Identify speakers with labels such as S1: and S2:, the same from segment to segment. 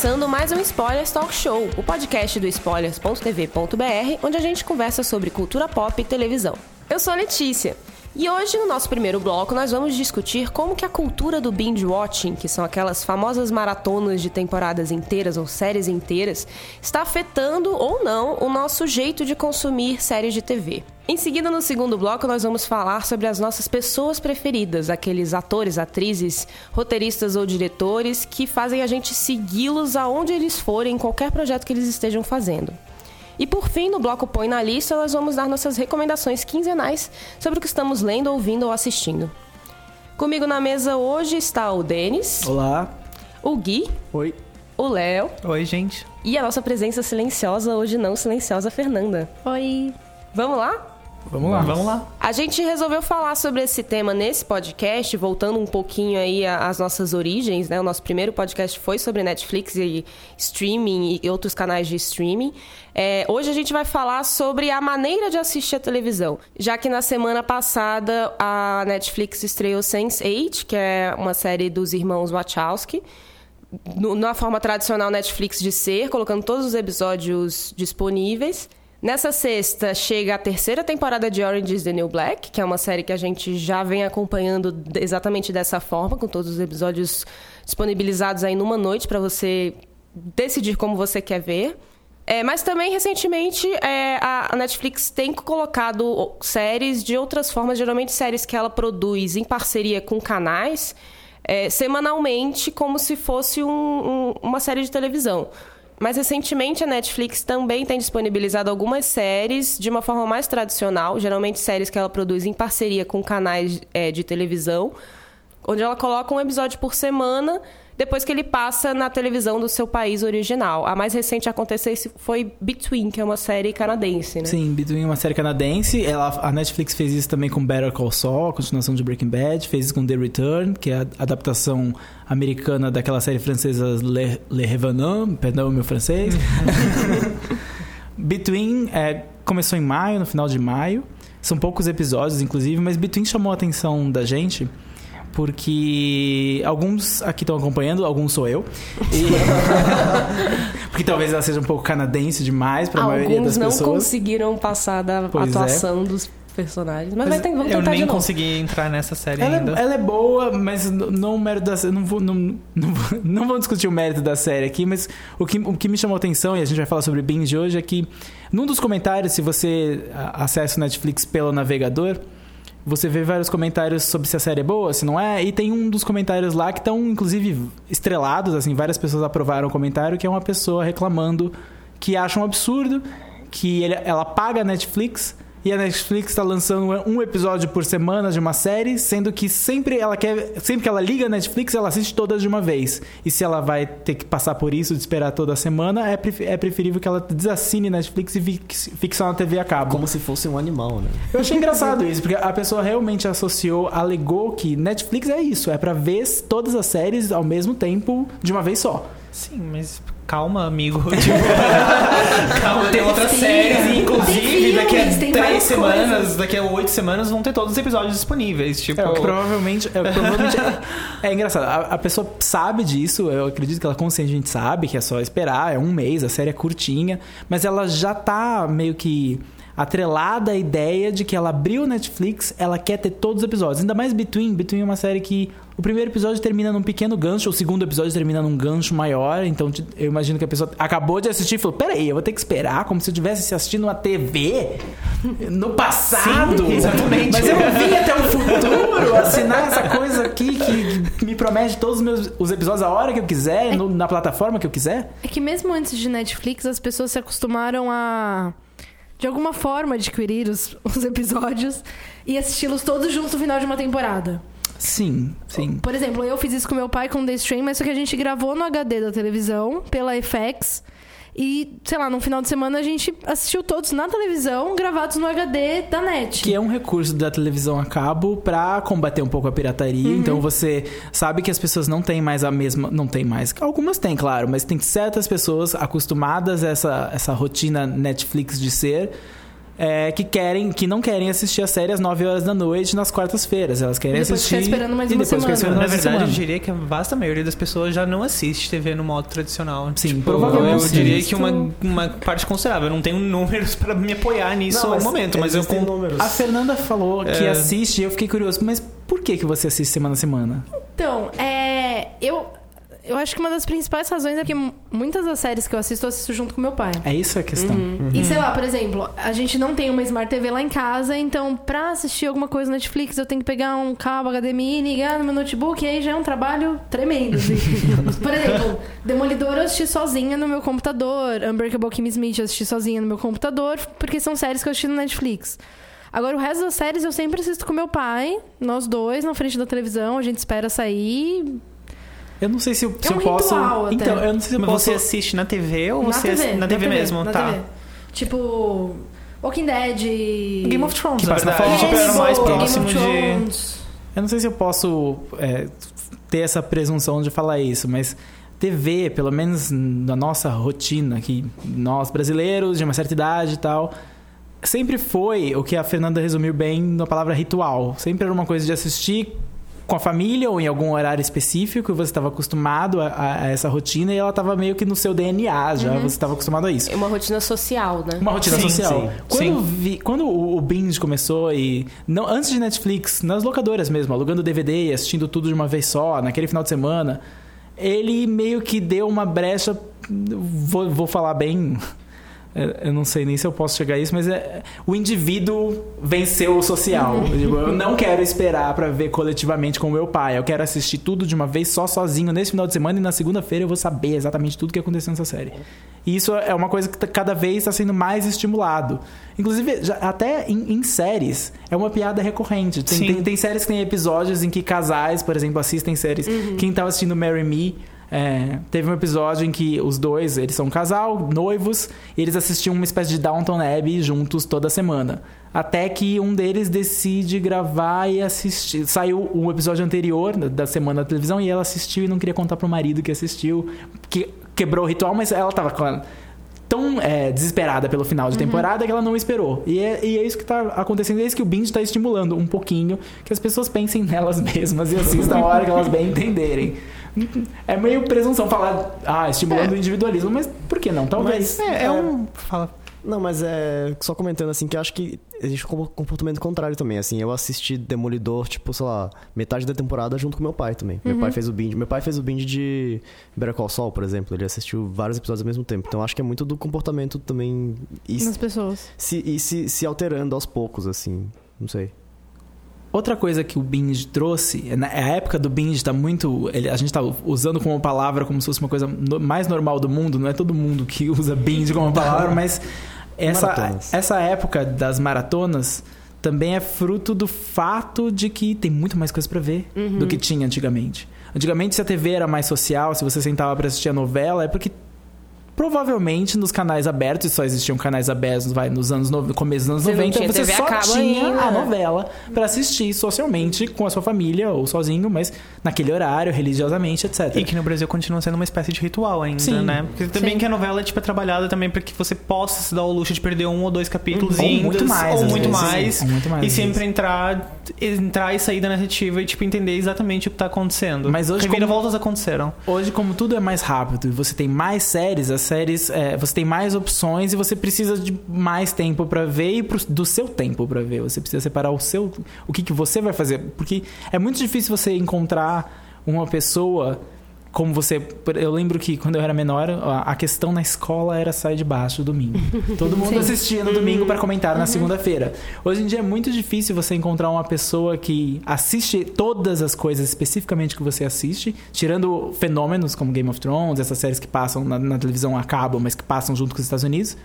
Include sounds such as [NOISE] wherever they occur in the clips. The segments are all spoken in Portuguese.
S1: começando mais um Spoilers Talk Show, o podcast do spoilers.tv.br, onde a gente conversa sobre cultura pop e televisão. Eu sou a Letícia. E hoje, no nosso primeiro bloco, nós vamos discutir como que a cultura do binge watching, que são aquelas famosas maratonas de temporadas inteiras ou séries inteiras, está afetando ou não o nosso jeito de consumir séries de TV. Em seguida, no segundo bloco, nós vamos falar sobre as nossas pessoas preferidas, aqueles atores, atrizes, roteiristas ou diretores que fazem a gente segui-los aonde eles forem, em qualquer projeto que eles estejam fazendo. E por fim, no bloco Põe na Lista, nós vamos dar nossas recomendações quinzenais sobre o que estamos lendo, ouvindo ou assistindo. Comigo na mesa hoje está o Denis,
S2: Olá.
S1: o Gui,
S2: Oi.
S1: o Léo
S2: Oi, gente.
S1: e a nossa presença silenciosa, hoje não silenciosa, Fernanda.
S3: Oi.
S1: Vamos lá?
S2: Vamos lá. Vamos lá.
S1: A gente resolveu falar sobre esse tema nesse podcast, voltando um pouquinho aí às nossas origens, né? O nosso primeiro podcast foi sobre Netflix e streaming e outros canais de streaming. É, hoje a gente vai falar sobre a maneira de assistir a televisão, já que na semana passada a Netflix estreou Sense8, que é uma série dos irmãos Wachowski, no- na forma tradicional Netflix de ser, colocando todos os episódios disponíveis. Nessa sexta chega a terceira temporada de Orange is the New Black, que é uma série que a gente já vem acompanhando exatamente dessa forma, com todos os episódios disponibilizados aí numa noite para você decidir como você quer ver. É, mas também, recentemente, é, a Netflix tem colocado séries de outras formas, geralmente séries que ela produz em parceria com canais, é, semanalmente, como se fosse um- um- uma série de televisão. Mas recentemente a Netflix também tem disponibilizado algumas séries de uma forma mais tradicional, geralmente séries que ela produz em parceria com canais é, de televisão, onde ela coloca um episódio por semana depois que ele passa na televisão do seu país original. A mais recente a acontecer foi Between, que é uma série canadense, né?
S2: Sim, Between é uma série canadense. Ela, a Netflix fez isso também com Better Call Saul, a continuação de Breaking Bad. Fez isso com The Return, que é a adaptação americana daquela série francesa Le, Le Revenant. Perdão o meu francês. [LAUGHS] Between é, começou em maio, no final de maio. São poucos episódios, inclusive, mas Between chamou a atenção da gente porque alguns aqui estão acompanhando, alguns sou eu. [LAUGHS] E- [LAUGHS] porque talvez ela seja um pouco canadense demais para a maioria
S1: Alguns
S2: das
S1: não
S2: pessoas.
S1: conseguiram passar da
S2: Pois é.
S1: atuação dos personagens. Mas,
S2: Mas
S1: vai ter, vamos
S4: Eu
S1: tentar de
S4: nem consegui entrar nessa série
S2: Ela
S4: ainda.
S2: é, ela é boa, mas não o mérito da série. Não vou, não, não, vou- [LAUGHS] não vou discutir o mérito da série aqui, mas o que, o que me chamou a atenção, e a gente vai falar sobre binge hoje, é que num dos comentários, se você acessa o Netflix pelo navegador, você vê vários comentários sobre se a série é boa, se não é, e tem um dos comentários lá que estão, inclusive, estrelados, assim, várias pessoas aprovaram o comentário, que é uma pessoa reclamando que acha um absurdo, que ele- ela paga a Netflix e a Netflix está lançando um episódio por semana de uma série, sendo que sempre ela quer, sempre que ela liga a Netflix, ela assiste todas de uma vez. E se ela vai ter que passar por isso de esperar toda semana, é, é preferível que ela desassine Netflix e fique, só na TV a cabo.
S5: Como se fosse um animal, né?
S2: Eu achei engraçado isso, porque a pessoa realmente associou, alegou que Netflix é isso, é pra ver todas as séries ao mesmo tempo de uma vez só.
S4: Sim, mas calma, amigo. [LAUGHS] Tipo, calma, tem outras séries e inclusive daqui a três semanas,
S3: coisas.
S4: daqui a oito semanas vão ter todos os episódios disponíveis. Tipo,
S2: É, o que provavelmente, é, provavelmente [LAUGHS] é, é engraçado. A, a pessoa sabe disso, eu acredito que ela conscientemente sabe que é só esperar, é um mês, a série é curtinha, mas ela já tá meio que atrelada à ideia de que ela abriu o Netflix, ela quer ter todos os episódios. Ainda mais Between. Between é uma série que o primeiro episódio termina num pequeno gancho, o segundo episódio termina num gancho maior. Então eu imagino que a pessoa acabou de assistir e falou: Peraí, eu vou ter que esperar, como se eu estivesse assistindo uma TV no passado.
S4: Sim, exatamente.
S2: Mas eu não vim até o futuro assinar essa coisa aqui que, me promete todos os meus os episódios a hora que eu quiser, no- na plataforma que eu quiser.
S3: É que mesmo antes de Netflix, as pessoas se acostumaram a, de alguma forma, adquirir os, os episódios e assisti-los todos juntos no final de uma temporada.
S2: Sim, sim.
S3: Por exemplo, eu fiz isso com meu pai com The Stream, mas só que a gente gravou no HD da televisão, pela FX. E, sei lá, no final de semana a gente assistiu todos na televisão, gravados no HD da net.
S2: Que é um recurso da televisão a cabo pra combater um pouco a pirataria.
S3: Uhum.
S2: Então você sabe que as pessoas não têm mais a mesma. Não tem mais. Algumas têm, claro, mas tem certas pessoas acostumadas a essa, essa rotina Netflix de ser. É, que querem, que não querem assistir a série às 9 horas da noite nas quartas-feiras. Elas querem
S3: depois
S2: assistir.
S3: ficar esperando mais
S2: e
S3: uma
S2: depois
S3: semana.
S2: esperando
S4: Na verdade, eu
S2: semana.
S4: diria que a vasta maioria das pessoas já não assiste TV no modo tradicional.
S2: Sim,
S4: Tipo,
S2: provavelmente
S4: Eu diria que uma, uma parte considerável. Eu não tenho números [LAUGHS] pra me apoiar nisso
S5: Não,
S4: no
S5: mas
S4: momento, mas eu con-
S5: números.
S2: A Fernanda falou que
S4: É.
S2: assiste e eu fiquei curioso, mas por que, que você assiste semana a semana?
S3: Então, é. Eu, eu acho que uma das principais razões é que muitas das séries que eu assisto, eu assisto junto com meu pai.
S2: É isso a questão.
S3: E sei lá, por exemplo, a gente não tem uma Smart TV lá em casa, então pra assistir alguma coisa no Netflix eu tenho que pegar um cabo HDMI, ligar no meu notebook, e aí já é um trabalho tremendo. assim. [LAUGHS] por exemplo, Demolidor eu assisti sozinha no meu computador, Unbreakable Kimmy Smith eu assisti sozinha no meu computador, porque são séries que eu assisti no Netflix. Agora, o resto das séries eu sempre assisto com meu pai, nós dois, na frente da televisão, a gente espera sair.
S2: Eu não sei se eu, se
S3: É um
S2: eu posso.
S3: ritual até.
S2: Então, eu não sei se eu
S4: Mas
S2: posso.
S4: você assiste na TV ou
S3: na
S4: você
S3: TV,
S4: na TV mesmo?
S3: na
S4: tá.
S3: TV. Tipo, Walking Dead.
S4: Game of Thrones,
S2: Que
S4: na.
S2: Fox.
S4: Era mais próximo
S3: Game of
S4: de.
S3: Thrones.
S2: Eu não sei se eu posso é, ter essa presunção de falar isso, mas TV, pelo menos na nossa rotina, que nós brasileiros de uma certa idade e tal, sempre foi o que a Fernanda resumiu bem na palavra ritual. Sempre era uma coisa de assistir com a família ou em algum horário específico, você estava acostumado a, a- a essa rotina e ela estava meio que no seu DNA já, você estava acostumado a isso.
S1: É uma rotina social, né?
S2: Uma rotina
S4: Sim,
S2: social.
S5: sim.
S2: Quando,
S4: Sim.
S2: vi- quando o, o Binge começou e. Não, antes de Netflix, nas locadoras mesmo, alugando DVD e assistindo tudo de uma vez só, naquele final de semana, ele meio que deu uma brecha. Vou, vou falar bem. É, Eu não sei nem se eu posso chegar a isso, mas é, o indivíduo venceu o social. [LAUGHS] Tipo, Eu não quero esperar pra ver coletivamente com o meu pai. Eu quero assistir tudo de uma vez só, sozinho, nesse final de semana e na segunda-feira eu vou saber exatamente tudo que aconteceu nessa série. E isso é uma coisa que tá- cada vez está sendo mais estimulado. Inclusive, já- até em, em séries, é uma piada recorrente. Tem, tem, tem séries que tem episódios em que casais, por exemplo, assistem séries. Quem tava assistindo Marry Me. É, teve um episódio em que os dois, eles são um casal, noivos, e eles assistiam uma espécie de Downton Abbey juntos toda semana. Até que um deles decide gravar e assistir. Saiu o episódio anterior da- semana da televisão e ela assistiu e não queria contar pro marido que assistiu, que quebrou o ritual, mas ela tava claro, tão é, desesperada pelo final de temporada que ela não esperou. E é, e é isso que tá acontecendo, é isso que o Binge tá estimulando um pouquinho, que as pessoas pensem [LAUGHS] nelas mesmas e assistam a hora que elas bem entenderem. É meio presunção falar, ah, estimulando o individualismo, mas por que não? Talvez.
S5: Mas-
S4: É, é um. Fala.
S5: Não, mas é. Só comentando assim, que eu acho que existe um comportamento contrário também. Assim, eu assisti Demolidor, tipo, sei lá, metade da temporada junto com meu pai também. Meu pai fez o binge. Meu pai fez o binge de Better Call Saul, por exemplo. Ele assistiu vários episódios ao mesmo tempo. Então acho que é muito do comportamento também. E,
S3: Nas pessoas.
S5: se, e se, se alterando aos poucos, assim. Não sei.
S2: Outra coisa que o Binge trouxe, é na a época do Binge tá muito. ele- a gente tá usando como palavra como se fosse uma coisa no- mais normal do mundo, não é todo mundo que [LAUGHS] usa Binge como palavra, mas essa,
S5: Maratonas.
S2: essa época das maratonas também é fruto do fato de que tem muito mais coisa pra ver do que tinha antigamente. Antigamente, se a TV era mais social, se você sentava pra assistir a novela, é porque provavelmente nos canais abertos, e só existiam canais abertos vai, nos anos no, começo dos anos
S1: Você não
S2: 90,
S1: tinha
S2: você
S1: TV a
S2: só
S1: cabo
S2: tinha
S1: ainda,
S2: a novela pra assistir socialmente com a sua família ou sozinho, mas naquele horário, religiosamente, etc.
S4: E que no Brasil continua sendo uma espécie de ritual ainda,
S2: Sim.
S4: né? Porque também
S3: Sim.
S4: que a novela tipo, é trabalhada também para que você possa se dar o luxo de perder um ou dois capítulos
S2: Ou
S4: e
S2: muito mais,
S4: ou muito
S2: vezes.
S4: mais,
S2: Ou muito mais,
S4: e sempre
S2: vezes.
S4: entrar entrar e sair da narrativa e tipo entender exatamente o que tá acontecendo.
S2: Mas hoje, como-
S4: Reviravoltas aconteceram.
S2: Hoje, como tudo é mais rápido e você tem mais séries, as séries, é, você tem mais opções e você precisa de mais tempo pra ver e pro- do seu tempo pra ver. Você precisa separar o seu, o que, que você vai fazer, porque é muito difícil você encontrar uma pessoa como você. Eu lembro que quando eu era menor, a questão na escola era sair de baixo domingo. [LAUGHS] Todo mundo
S3: Sim.
S2: assistia no domingo para comentar na segunda-feira. Hoje em dia é muito difícil você encontrar uma pessoa que assiste todas as coisas especificamente que você assiste, tirando fenômenos como Game of Thrones, essas séries que passam na, na televisão a cabo, mas que passam junto com os Estados Unidos.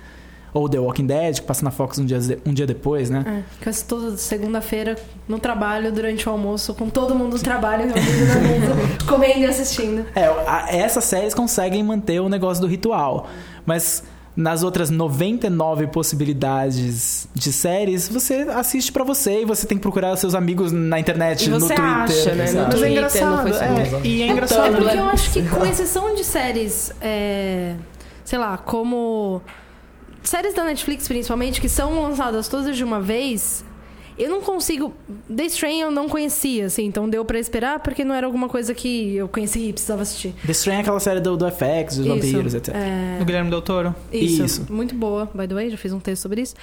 S2: Ou The Walking Dead, que passa na Fox um dia, um dia depois, né?
S3: É, que eu assisto toda segunda-feira no trabalho, durante o almoço, com todo mundo no trabalho, [LAUGHS] reunido na mesa, comendo e assistindo.
S2: É, a- essas séries conseguem manter o negócio do ritual. Mas nas outras 99 possibilidades de séries, você assiste pra você e você tem que procurar seus amigos na internet,
S1: E
S2: no Twitter.
S1: acha, né? No
S4: Mas é
S1: Twitter, no
S4: engraçado.
S1: Facebook.
S4: É, e é
S3: É,
S4: engraçado.
S3: É porque
S1: né?
S3: eu acho que, com exceção de séries, é, sei lá, como. Séries da Netflix, principalmente, que são lançadas todas de uma vez, eu não consigo. The Strain eu não conhecia, assim, então deu pra esperar, porque não era alguma coisa que eu conhecia e precisava assistir.
S2: The Strain é aquela série do, do FX, dos
S3: Isso,
S2: vampiros, etc.
S3: é,
S4: Do Guilherme Del Toro.
S3: Isso,
S2: Isso.
S3: Muito boa, by the way, já fiz um texto sobre isso.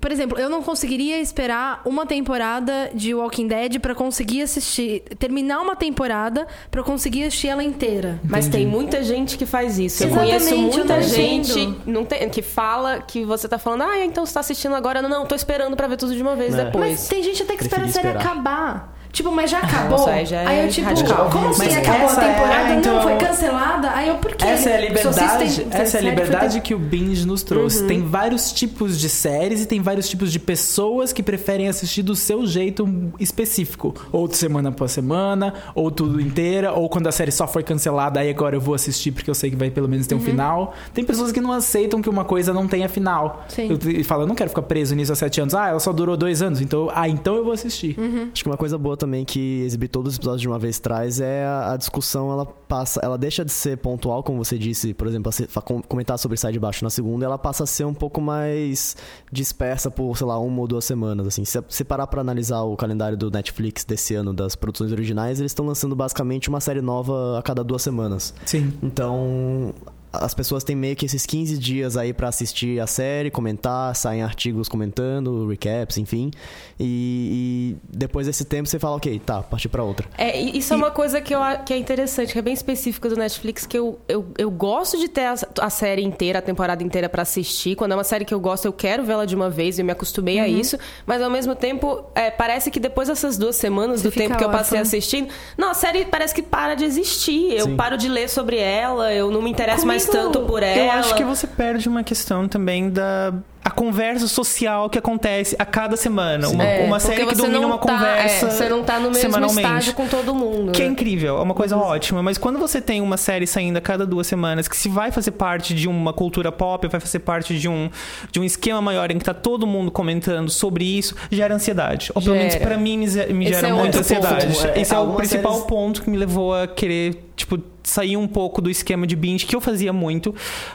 S3: Por exemplo, eu não conseguiria esperar uma temporada de Walking Dead pra conseguir assistir, terminar uma temporada pra conseguir assistir ela inteira.
S1: Mas
S2: Entendi.
S1: tem muita gente que faz isso. Eu
S3: Exatamente,
S1: conheço
S3: eu
S1: muita
S3: não
S1: gente não tem, que fala que você tá falando, ah, então você tá assistindo agora. Não, não, tô esperando pra ver tudo de uma vez
S5: É.
S1: depois.
S3: Mas tem gente até que espera a série
S5: esperar.
S3: acabar. Tipo, mas já acabou?
S1: Nossa, aí já é
S3: eu, tipo,
S1: radical.
S3: como assim acabou a
S2: é-
S3: temporada?
S2: então-
S3: Não, foi cancelada? Aí eu, por quê?
S2: Essa é a liberdade,
S3: têm-
S2: essa é a liberdade que o Binge nos trouxe.
S1: Uhum.
S2: Tem vários tipos de séries e tem vários tipos de pessoas que preferem assistir do seu jeito específico. Ou de semana após semana, ou tudo inteira, ou quando a série só foi cancelada, aí agora eu vou assistir porque eu sei que vai pelo menos ter
S3: Uhum.
S2: um final. Tem pessoas que não aceitam que uma coisa não tenha final.
S3: Sim.
S2: Eu, e falam, eu não quero ficar preso nisso há sete anos. Ah, ela só durou dois anos, então, ah, então eu vou assistir.
S3: Uhum.
S5: Acho que uma coisa boa também que exibir todos os episódios de uma vez traz é a, a discussão, ela passa, ela deixa de ser pontual, como você disse, por exemplo, se- comentar sobre Sai de Baixo na segunda, ela passa a ser um pouco mais dispersa por, sei lá, uma ou duas semanas, assim. Se você parar pra analisar o calendário do Netflix desse ano das produções originais, eles estão lançando basicamente uma série nova a cada duas semanas.
S2: Sim.
S5: Então, as pessoas têm meio que esses 15 dias aí pra assistir a série, comentar, saem artigos comentando, recaps, enfim. E, e depois desse tempo você fala, ok, tá, partir pra outra.
S1: É, e isso é uma coisa que, eu, que é interessante, que é bem específica do Netflix, que eu, eu, eu gosto de ter a, a série inteira, a temporada inteira pra assistir. Quando é uma série que eu gosto, eu quero vê-la de uma vez, eu me acostumei
S3: Uhum.
S1: a isso. Mas ao mesmo tempo, é, parece que depois dessas duas semanas
S3: Você
S1: do tempo que eu passei assistindo, não, a série parece que para de existir. Eu
S5: Sim.
S1: paro de ler sobre ela, eu não me interesso mais
S3: Comigo,
S1: tanto por ela.
S4: Eu acho que você perde uma questão também da a conversa social que acontece a cada semana. Uma,
S1: É,
S4: uma série que domina uma
S1: tá-
S4: conversa
S1: é, você não tá no mesmo estágio com todo mundo.
S4: Que é
S1: né?
S4: incrível, é uma coisa ótima. Mas quando você tem uma série saindo a cada duas semanas, que se vai fazer parte de uma cultura pop, vai fazer parte de um, de um esquema maior em que tá todo mundo comentando sobre isso, gera ansiedade. Ou pelo menos pra mim me, me gera
S1: é
S4: muita ansiedade.
S5: ponto. É,
S4: Esse é o principal
S5: séries-
S4: ponto que me levou a querer, tipo, sair um pouco do esquema de binge que eu fazia muito.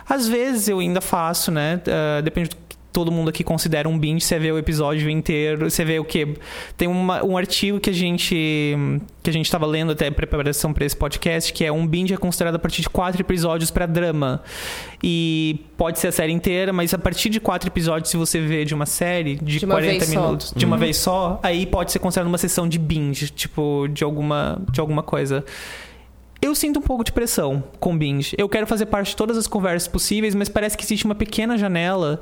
S4: Às vezes eu ainda faço, né? Ah, depende do todo mundo aqui considera um binge, você vê o episódio inteiro, você vê o quê? Tem uma- um artigo que a gente que a gente estava lendo até em preparação para esse podcast, que é um binge é considerado a partir de quatro episódios para drama. E pode ser a série inteira, mas a partir de quatro episódios, se você vê de uma série de,
S1: De uma
S4: 40
S1: vez só.
S4: minutos, de uma vez só, aí pode ser considerado uma sessão de binge, tipo, de alguma, de alguma coisa. Eu sinto um pouco de pressão com binge. Eu quero fazer parte de todas as conversas possíveis, mas parece que existe uma pequena janela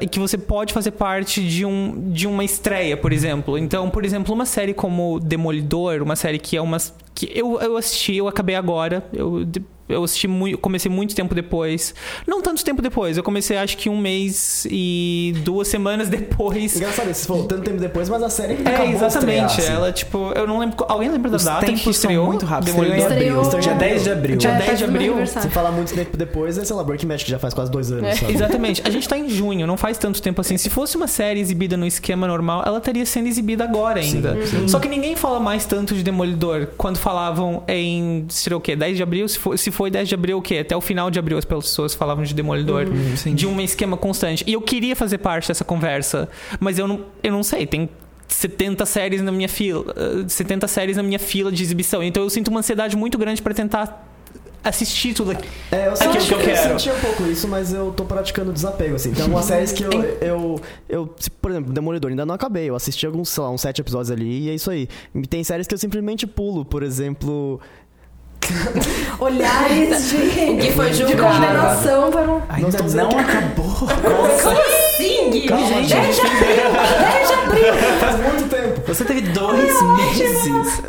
S4: e que você pode fazer parte de, um, de uma estreia, por exemplo. Então, por exemplo, uma série como Demolidor, uma série que é uma. Que eu, eu assisti, eu acabei agora. Eu, eu assisti muito, comecei muito tempo depois. Não tanto tempo depois, eu comecei acho que um mês e duas semanas [LAUGHS] depois.
S5: Engraçado, você falou tanto tempo depois, mas a série
S4: É,
S5: acabou
S4: exatamente.
S5: estrear, assim.
S4: Ela, tipo, eu não lembro. Alguém lembra da
S2: Os
S4: data que estreou?
S2: muito rápidos.
S4: Demolidor?
S2: Estreou em abril.
S3: Estreou-
S2: Dia 10 de abril.
S4: Dia
S3: É,
S4: 10 de abril.
S5: Se falar muito tempo depois, é, sei lá, Breaking Bad, que já faz quase dois anos,
S1: É.
S5: sabe?
S4: Exatamente. A gente tá em junho, não faz tanto tempo assim. Se fosse uma série exibida no esquema normal, ela estaria sendo exibida agora ainda. Só que ninguém fala mais tanto de Demolidor quando falavam em, sei lá o quê, 10 de abril? Se foi, se foi 10 de abril, o quê? Até o final de abril as pessoas falavam de Demolidor.
S2: sim.
S4: De um esquema constante. E eu queria fazer parte dessa conversa, mas eu não, eu não sei, tem 70 séries na minha fila, eh, 70 séries na minha fila de exibição. Então eu sinto uma ansiedade muito grande pra tentar assistir tudo aqui.
S5: É, eu
S4: Aquilo que eu
S5: que eu
S4: quero.
S5: senti um pouco isso, mas eu tô praticando desapego, assim. Tem algumas séries que eu, eu, eu, por exemplo, Demolidor, ainda não acabei. Eu assisti alguns, sei lá, uns sete episódios ali e é isso aí. E tem séries que eu simplesmente pulo, por exemplo... [LAUGHS]
S3: Olhares de,
S1: O que foi
S3: de
S1: julgado.
S3: condenação para um...
S2: Ainda não
S5: que-
S2: acabou. [LAUGHS]
S1: Como assim?
S5: Calma,
S1: Gente,
S5: gente.
S1: 10 de abril! 10 de abril!
S5: Faz muito tempo.
S2: Você teve dois meses.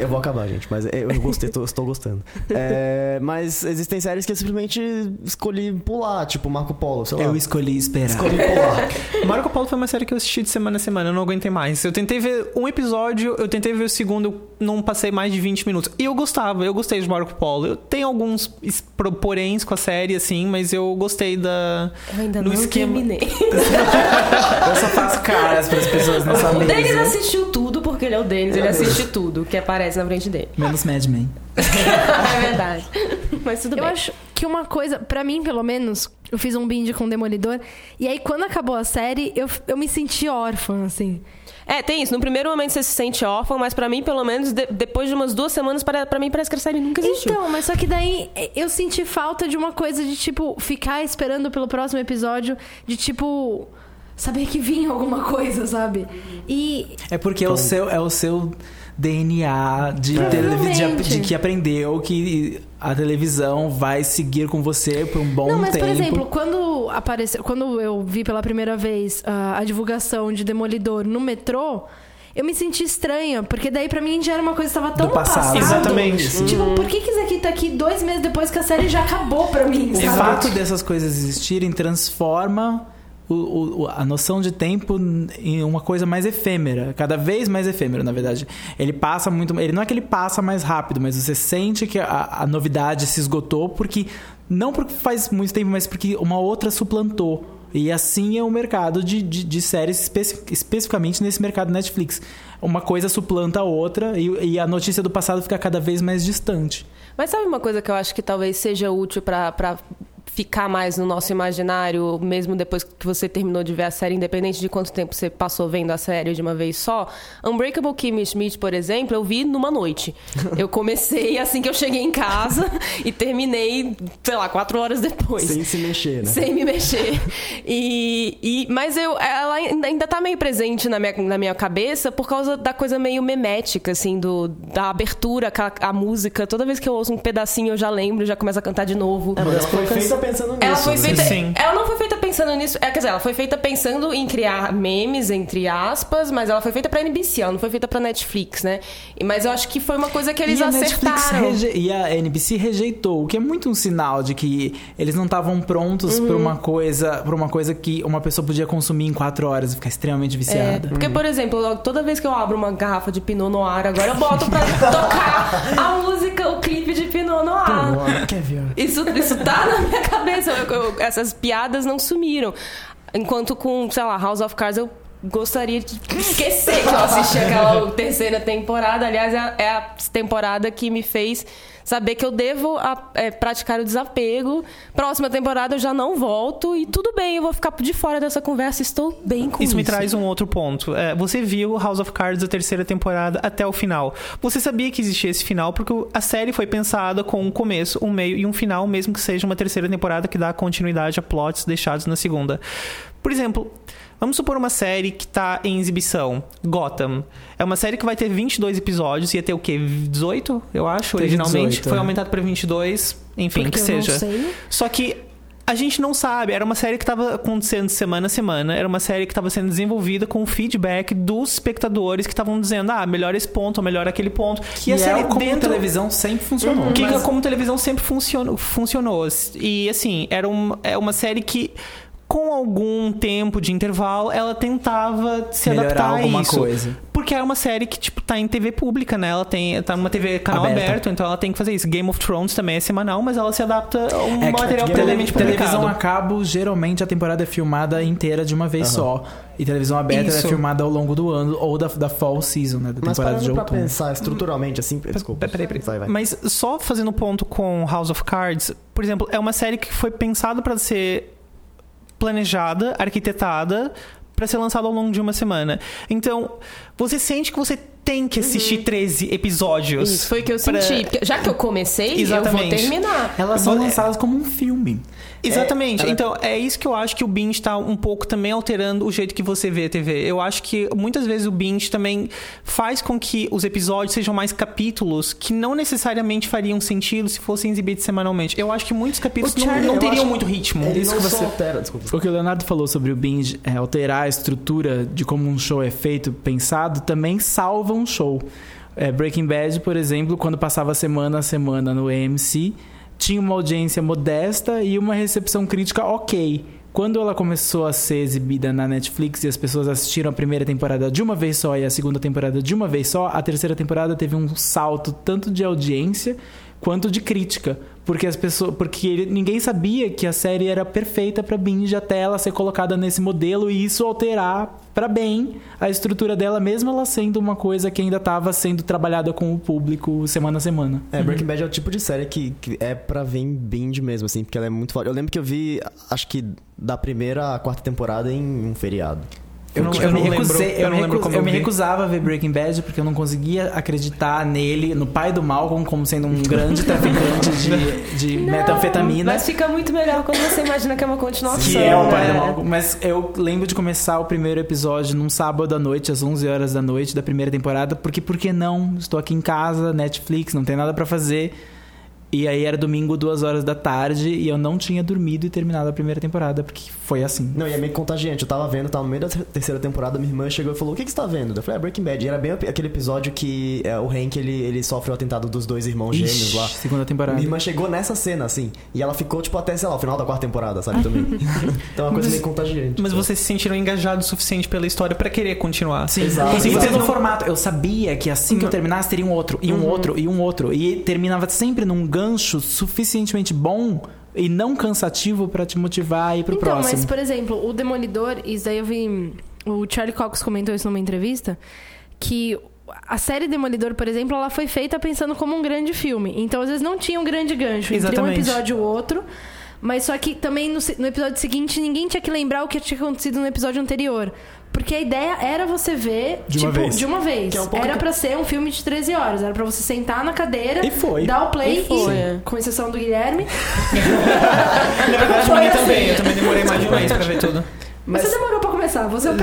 S5: Eu vou acabar, gente, mas eu gostei, tô- estou gostando. É, mas existem séries que eu simplesmente escolhi pular, tipo Marco Polo, sei lá.
S2: Eu escolhi esperar.
S5: escolhi pular. [LAUGHS]
S4: Marco Polo foi uma série que eu assisti de semana a semana, eu não aguentei mais. Eu tentei ver um episódio, eu tentei ver o segundo, eu não passei mais de 20 minutos. E eu gostava, eu gostei de Marco Polo. Eu tenho alguns poréns com a série, assim, mas eu gostei da.
S1: Eu ainda
S4: No
S1: não
S4: esquema-
S1: terminei. [LAUGHS]
S2: Eu só faço caras para as pessoas nessa
S1: O Denis
S2: mesa.
S1: assistiu tudo, porque ele é o Denis, ele assiste tudo que aparece na frente dele.
S2: Menos Mad Men. [LAUGHS]
S1: é verdade. Mas tudo
S3: Eu
S1: bem.
S3: acho que uma coisa, pra mim, pelo menos, eu fiz um binge com Demolidor. E aí, quando acabou a série, eu, eu me senti órfã, assim.
S1: É, tem isso. No primeiro momento você se sente órfão, mas pra mim, pelo menos, de- depois de umas duas semanas, para, pra mim parece que a série nunca existiu.
S3: Então, mas só que daí eu senti falta de uma coisa de, tipo, ficar esperando pelo próximo episódio, de, tipo, saber que vinha alguma coisa, sabe? E
S2: É porque é o seu, é o seu DNA de, televi- de, de que aprendeu que a televisão vai seguir com você por um bom
S3: Não, mas
S2: tempo.
S3: por exemplo, quando apareceu, quando eu vi pela primeira vez ah, a divulgação de Demolidor no metrô, eu me senti estranha, porque daí pra mim já era uma coisa que estava tão
S2: Do passado.
S4: Exatamente.
S3: Tipo, por que que isso aqui tá aqui dois meses depois que a série já acabou pra mim,
S2: O
S3: sabe?
S2: fato dessas coisas existirem transforma o- o- a noção de tempo em uma coisa mais efêmera, cada vez mais efêmera, na verdade. Ele passa muito. Ele não é que ele passa mais rápido, mas você sente que a, a novidade se esgotou porque. Não porque faz muito tempo, mas porque uma outra suplantou. E assim é o mercado de, de, de séries, especi- especificamente nesse mercado Netflix. Uma coisa suplanta a outra e, e a notícia do passado fica cada vez mais distante.
S1: Mas sabe uma coisa que eu acho que talvez seja útil pra ficar mais no nosso imaginário, mesmo depois que você terminou de ver a série, independente de quanto tempo você passou vendo a série de uma vez só? Unbreakable Kimmy Schmidt, por exemplo, eu vi numa noite. [LAUGHS] Eu comecei assim que eu cheguei em casa e terminei, sei lá, quatro horas depois.
S5: Sem se mexer, né?
S1: Sem me mexer. E, e- mas eu, ela ainda, tá meio presente na minha, na minha cabeça por causa da coisa meio memética, assim, do, da abertura, a, a música. Toda vez que eu ouço um pedacinho, eu já lembro, já começo a cantar de novo.
S5: É, mas ela foi feita pensando nisso.
S1: Ela foi
S5: né?
S1: feita.
S4: Sim.
S1: Ela não foi feita pensando nisso. É, quer dizer, ela foi feita pensando em criar memes, entre aspas, mas ela foi feita pra NBC, ela não foi feita pra Netflix, né? Mas eu acho que foi uma coisa que eles
S2: e
S1: acertaram.
S2: reje- e a NBC rejeitou, o que é muito um sinal de que eles não estavam prontos
S1: Uhum.
S2: para uma coisa, para uma coisa que uma pessoa podia consumir em quatro horas e ficar extremamente
S1: É,
S2: viciada.
S1: porque, por exemplo, toda vez que eu abro uma garrafa de Pinot Noir, agora eu boto pra [LAUGHS] tocar a música, o clipe de Pinot Noir.
S5: Quer ver?
S1: Isso, isso tá na minha [LAUGHS] cabeça. Eu- eu- essas piadas não sumiram. Enquanto com, sei lá, House of Cards eu gostaria de esquecer que eu assisti aquela terceira temporada. Aliás, é a, é a temporada que me fez saber que eu devo a- é, praticar o desapego. Próxima temporada eu já não volto e tudo bem, eu vou ficar de fora dessa conversa. Estou bem com isso.
S4: Isso me traz um outro ponto. É, você viu House of Cards a terceira temporada até o final. Você sabia que existia esse final porque a série foi pensada com um começo, um meio e um final, mesmo que seja uma terceira temporada que dá continuidade a plots deixados na segunda. Por exemplo, vamos supor uma série que tá em exibição, Gotham. É uma série que vai ter 22 episódios, ia ter o quê? 18, eu acho,
S2: Teve
S4: originalmente.
S2: 18,
S4: foi
S2: é.
S4: aumentado para 22, enfim,
S3: Porque
S4: que seja.
S3: sei.
S4: Só que a gente não sabe. Era uma série que estava acontecendo semana a semana. Era uma série que estava sendo desenvolvida com o feedback dos espectadores que estavam dizendo: ah, melhor esse ponto, melhor aquele ponto.
S2: Que
S4: e a
S2: é
S4: série
S2: como
S4: dentro.
S2: televisão sempre funcionou.
S4: Que
S2: Mas-
S4: como televisão sempre funcionou, funcionou. E assim, era uma, é uma série que. Com algum tempo de intervalo, ela tentava se
S2: Melhorar
S4: adaptar a
S2: alguma
S4: isso.
S2: coisa.
S4: Porque é uma série que, tipo, tá em TV pública, né? Ela tem, tá numa TV canal
S2: Aberta.
S4: aberto, então ela tem que fazer isso. Game of Thrones também é semanal, mas ela se adapta a um
S2: É que
S4: material
S2: tele-
S4: previamente
S2: televisão
S4: publicado.
S2: a cabo, geralmente a temporada é filmada inteira de uma vez só. E televisão aberta é
S4: Isso.
S2: filmada ao longo do ano ou da, da fall season, né? Da
S5: Mas
S2: temporada de
S5: parando pra
S2: outono.
S5: pensar estruturalmente assim... Desculpa.
S4: Peraí, peraí.
S5: Vai, vai.
S4: Mas só fazendo ponto com House of Cards, por exemplo, é uma série que foi pensada para ser planejada, arquitetada, para ser lançada ao longo de uma semana. Então, você sente que você tem que assistir 13 episódios.
S1: Isso foi o que eu
S4: pra-
S1: senti. Já que eu comecei, eu vou
S4: Exatamente.
S1: terminar.
S2: Elas são lançadas como um filme.
S4: Exatamente.
S2: ela-
S4: Então, é isso que eu acho que o binge tá um pouco também alterando o jeito que você vê a TV. Eu acho que muitas vezes o binge também faz com que os episódios sejam mais capítulos que não necessariamente fariam sentido se fossem exibidos semanalmente. Eu acho que muitos capítulos não,
S5: Charlie,
S4: não
S5: eu
S4: teriam muito ritmo.
S5: Ele
S2: Isso
S5: não
S2: que você-
S5: altera, desculpa.
S2: O que o Leonardo falou sobre o binge é, alterar a estrutura de como um show é feito, pensado, também salva um show. É, Breaking Bad, por exemplo, quando passava semana a semana no AMC, tinha uma audiência modesta e uma recepção crítica ok. Quando ela começou a ser exibida na Netflix e as pessoas assistiram a primeira temporada de uma vez só e a segunda temporada de uma vez só, a terceira temporada teve um salto tanto de audiência quanto de crítica, porque as pessoas, porque ele- ninguém sabia que a série era perfeita para binge até ela ser colocada nesse modelo e isso alterar para bem a estrutura dela, mesmo ela sendo uma coisa que ainda estava sendo trabalhada com o público semana a semana.
S5: É, Breaking Bad é o tipo de série que, que é pra ver em binge mesmo, assim, porque ela é muito forte. Eu lembro que eu vi, acho que da primeira à quarta temporada em um feriado.
S4: Eu não- eu
S2: me
S4: não lembro-
S2: recusei-
S4: eu
S2: eu
S4: não
S2: me eu
S4: eu
S2: me recusava a ver Breaking Bad porque eu não conseguia acreditar nele, no pai do Malcolm, como sendo um grande [LAUGHS] traficante de, de metanfetamina.
S1: Mas fica muito melhor quando você imagina que é uma continuação.
S2: Que é o
S1: né?
S2: pai do Malcolm. Mas eu lembro de começar o primeiro episódio num sábado à noite, às 11 horas da noite da primeira temporada, porque por que não? Estou aqui em casa, Netflix, não tem nada pra fazer. E aí era domingo, duas horas da tarde, e eu não tinha dormido e terminado a primeira temporada, porque foi assim.
S5: Não, e é meio contagiante. Eu tava vendo, tava no meio da ter- terceira temporada, minha irmã chegou e falou: O que, que você tá vendo? Eu falei: É Breaking Bad. E era bem aquele episódio que é, o Hank ele, ele sofre o atentado dos dois irmãos gêmeos
S2: Ixi,
S5: lá.
S2: segunda temporada.
S5: Minha irmã chegou nessa cena, assim, e ela ficou, tipo, até, sei lá, o final da quarta temporada, sabe, também. [LAUGHS] então é uma coisa meio contagiante.
S4: Mas vocês se sentiram engajados o suficiente pela história pra querer continuar.
S2: Sim,
S5: Exato.
S2: E
S4: Vocês
S2: você no formato. Eu sabia que assim que eu terminasse, teria um outro, e um outro, e um outro. E terminava sempre num gancho suficientemente bom e não cansativo pra te motivar a ir pro
S3: então,
S2: próximo.
S3: mas, por exemplo, o Demolidor, isso daí eu vi. O Charlie Cox comentou isso numa entrevista. Que a série Demolidor, por exemplo, ela foi feita pensando como um grande filme. Então, às vezes, não tinha um grande gancho entre um
S4: Exatamente.
S3: episódio e o outro. Mas só que também no, no episódio seguinte ninguém tinha que lembrar o que tinha acontecido no episódio anterior. Porque a ideia era você ver
S2: De uma
S3: tipo,
S2: vez.
S3: de uma vez.
S5: É um pouco
S3: era
S5: que-
S3: pra ser um filme de 13 horas. Era pra você sentar na cadeira,
S2: E foi.
S3: dar o play
S1: E foi,
S3: e, com exceção do Guilherme. [LAUGHS]
S4: Na verdade,
S3: Foi assim.
S4: também. Eu também demorei mais de um mês pra ver tudo.
S3: Mas você demorou pra começar, você é o. [LAUGHS]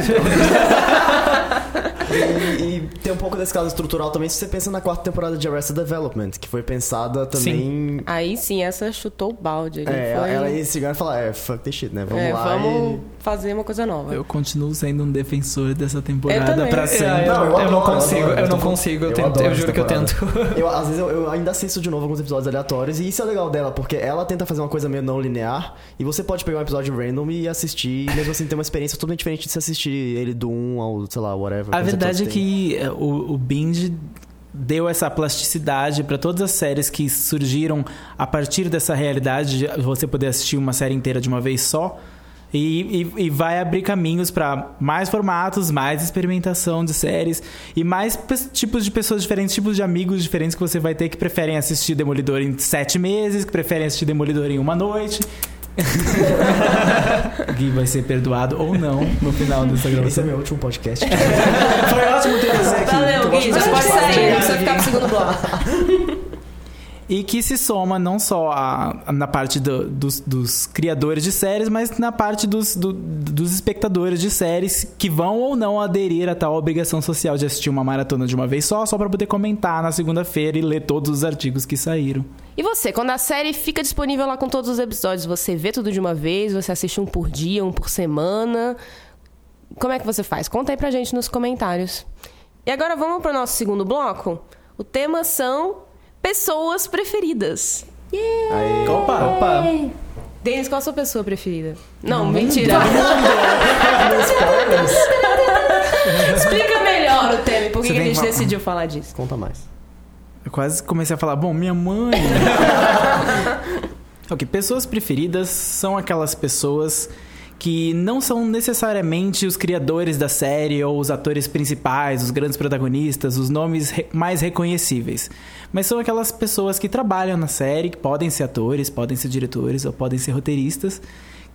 S5: E, e tem um pouco desse caso estrutural também se você pensa na quarta temporada de Arrested Development, que foi pensada também.
S1: Aí sim, essa chutou o balde. ali,
S5: É,
S1: foi...
S5: ela ia chegar e falar, é, fuck this shit, né? Vamos
S1: É,
S5: lá
S1: vamos
S5: e...
S1: fazer uma coisa nova.
S2: Eu continuo sendo um defensor dessa temporada pra
S1: É,
S2: sempre.
S4: eu,
S5: Não, eu
S4: eu não consigo, eu não consigo, eu, tento, eu juro que eu tento. [LAUGHS]
S5: Eu, às vezes eu, eu ainda assisto de novo alguns episódios aleatórios e isso é legal dela, porque ela tenta fazer uma coisa meio não linear e você pode pegar um episódio random e assistir e mesmo assim ter uma experiência totalmente diferente de se assistir ele do 1 ao, sei lá, whatever.
S2: A verdade é que é, o, o Binge deu essa plasticidade para todas as séries que surgiram a partir dessa realidade de você poder assistir uma série inteira de uma vez só. E, e- e vai abrir caminhos para mais formatos, mais experimentação de séries e mais tipos de pessoas diferentes, tipos de amigos diferentes que você vai ter que preferem assistir Demolidor em sete meses, que preferem assistir Demolidor em uma noite. [LAUGHS] Gui vai ser perdoado ou não no final dessa
S5: Esse é
S2: gravação.
S5: meu último podcast. [LAUGHS]
S2: Foi ótimo ter você aqui.
S1: Valeu, Gui, já pode sair, não precisa ficar pro segundo bloco. [LAUGHS]
S2: E que se soma não só a- na parte do- dos, dos criadores de séries, mas na parte dos, do- dos espectadores de séries que vão ou não aderir a tal obrigação social de assistir uma maratona de uma vez só, só para poder comentar na segunda-feira e ler todos os artigos que saíram.
S1: E você, quando a série fica disponível lá com todos os episódios, você vê tudo de uma vez, você assiste um por dia, um por semana? Como é que você faz? Conta aí pra gente nos comentários. E agora vamos pro nosso segundo bloco? O tema são pessoas preferidas.
S5: Aí,
S2: Opa!
S4: Opa!
S1: Denis, qual a sua pessoa preferida? Não, mentira. Explica melhor o tema por que, a gente
S2: uma-
S1: decidiu falar disso.
S5: conta mais.
S2: Eu quase comecei a falar, bom, minha mãe. [LAUGHS] ok, pessoas preferidas são aquelas pessoas que não são necessariamente os criadores da série ou os atores principais, os grandes protagonistas, os nomes re- mais reconhecíveis. Mas são aquelas pessoas que trabalham na série, que podem ser atores, podem ser diretores ou podem ser roteiristas,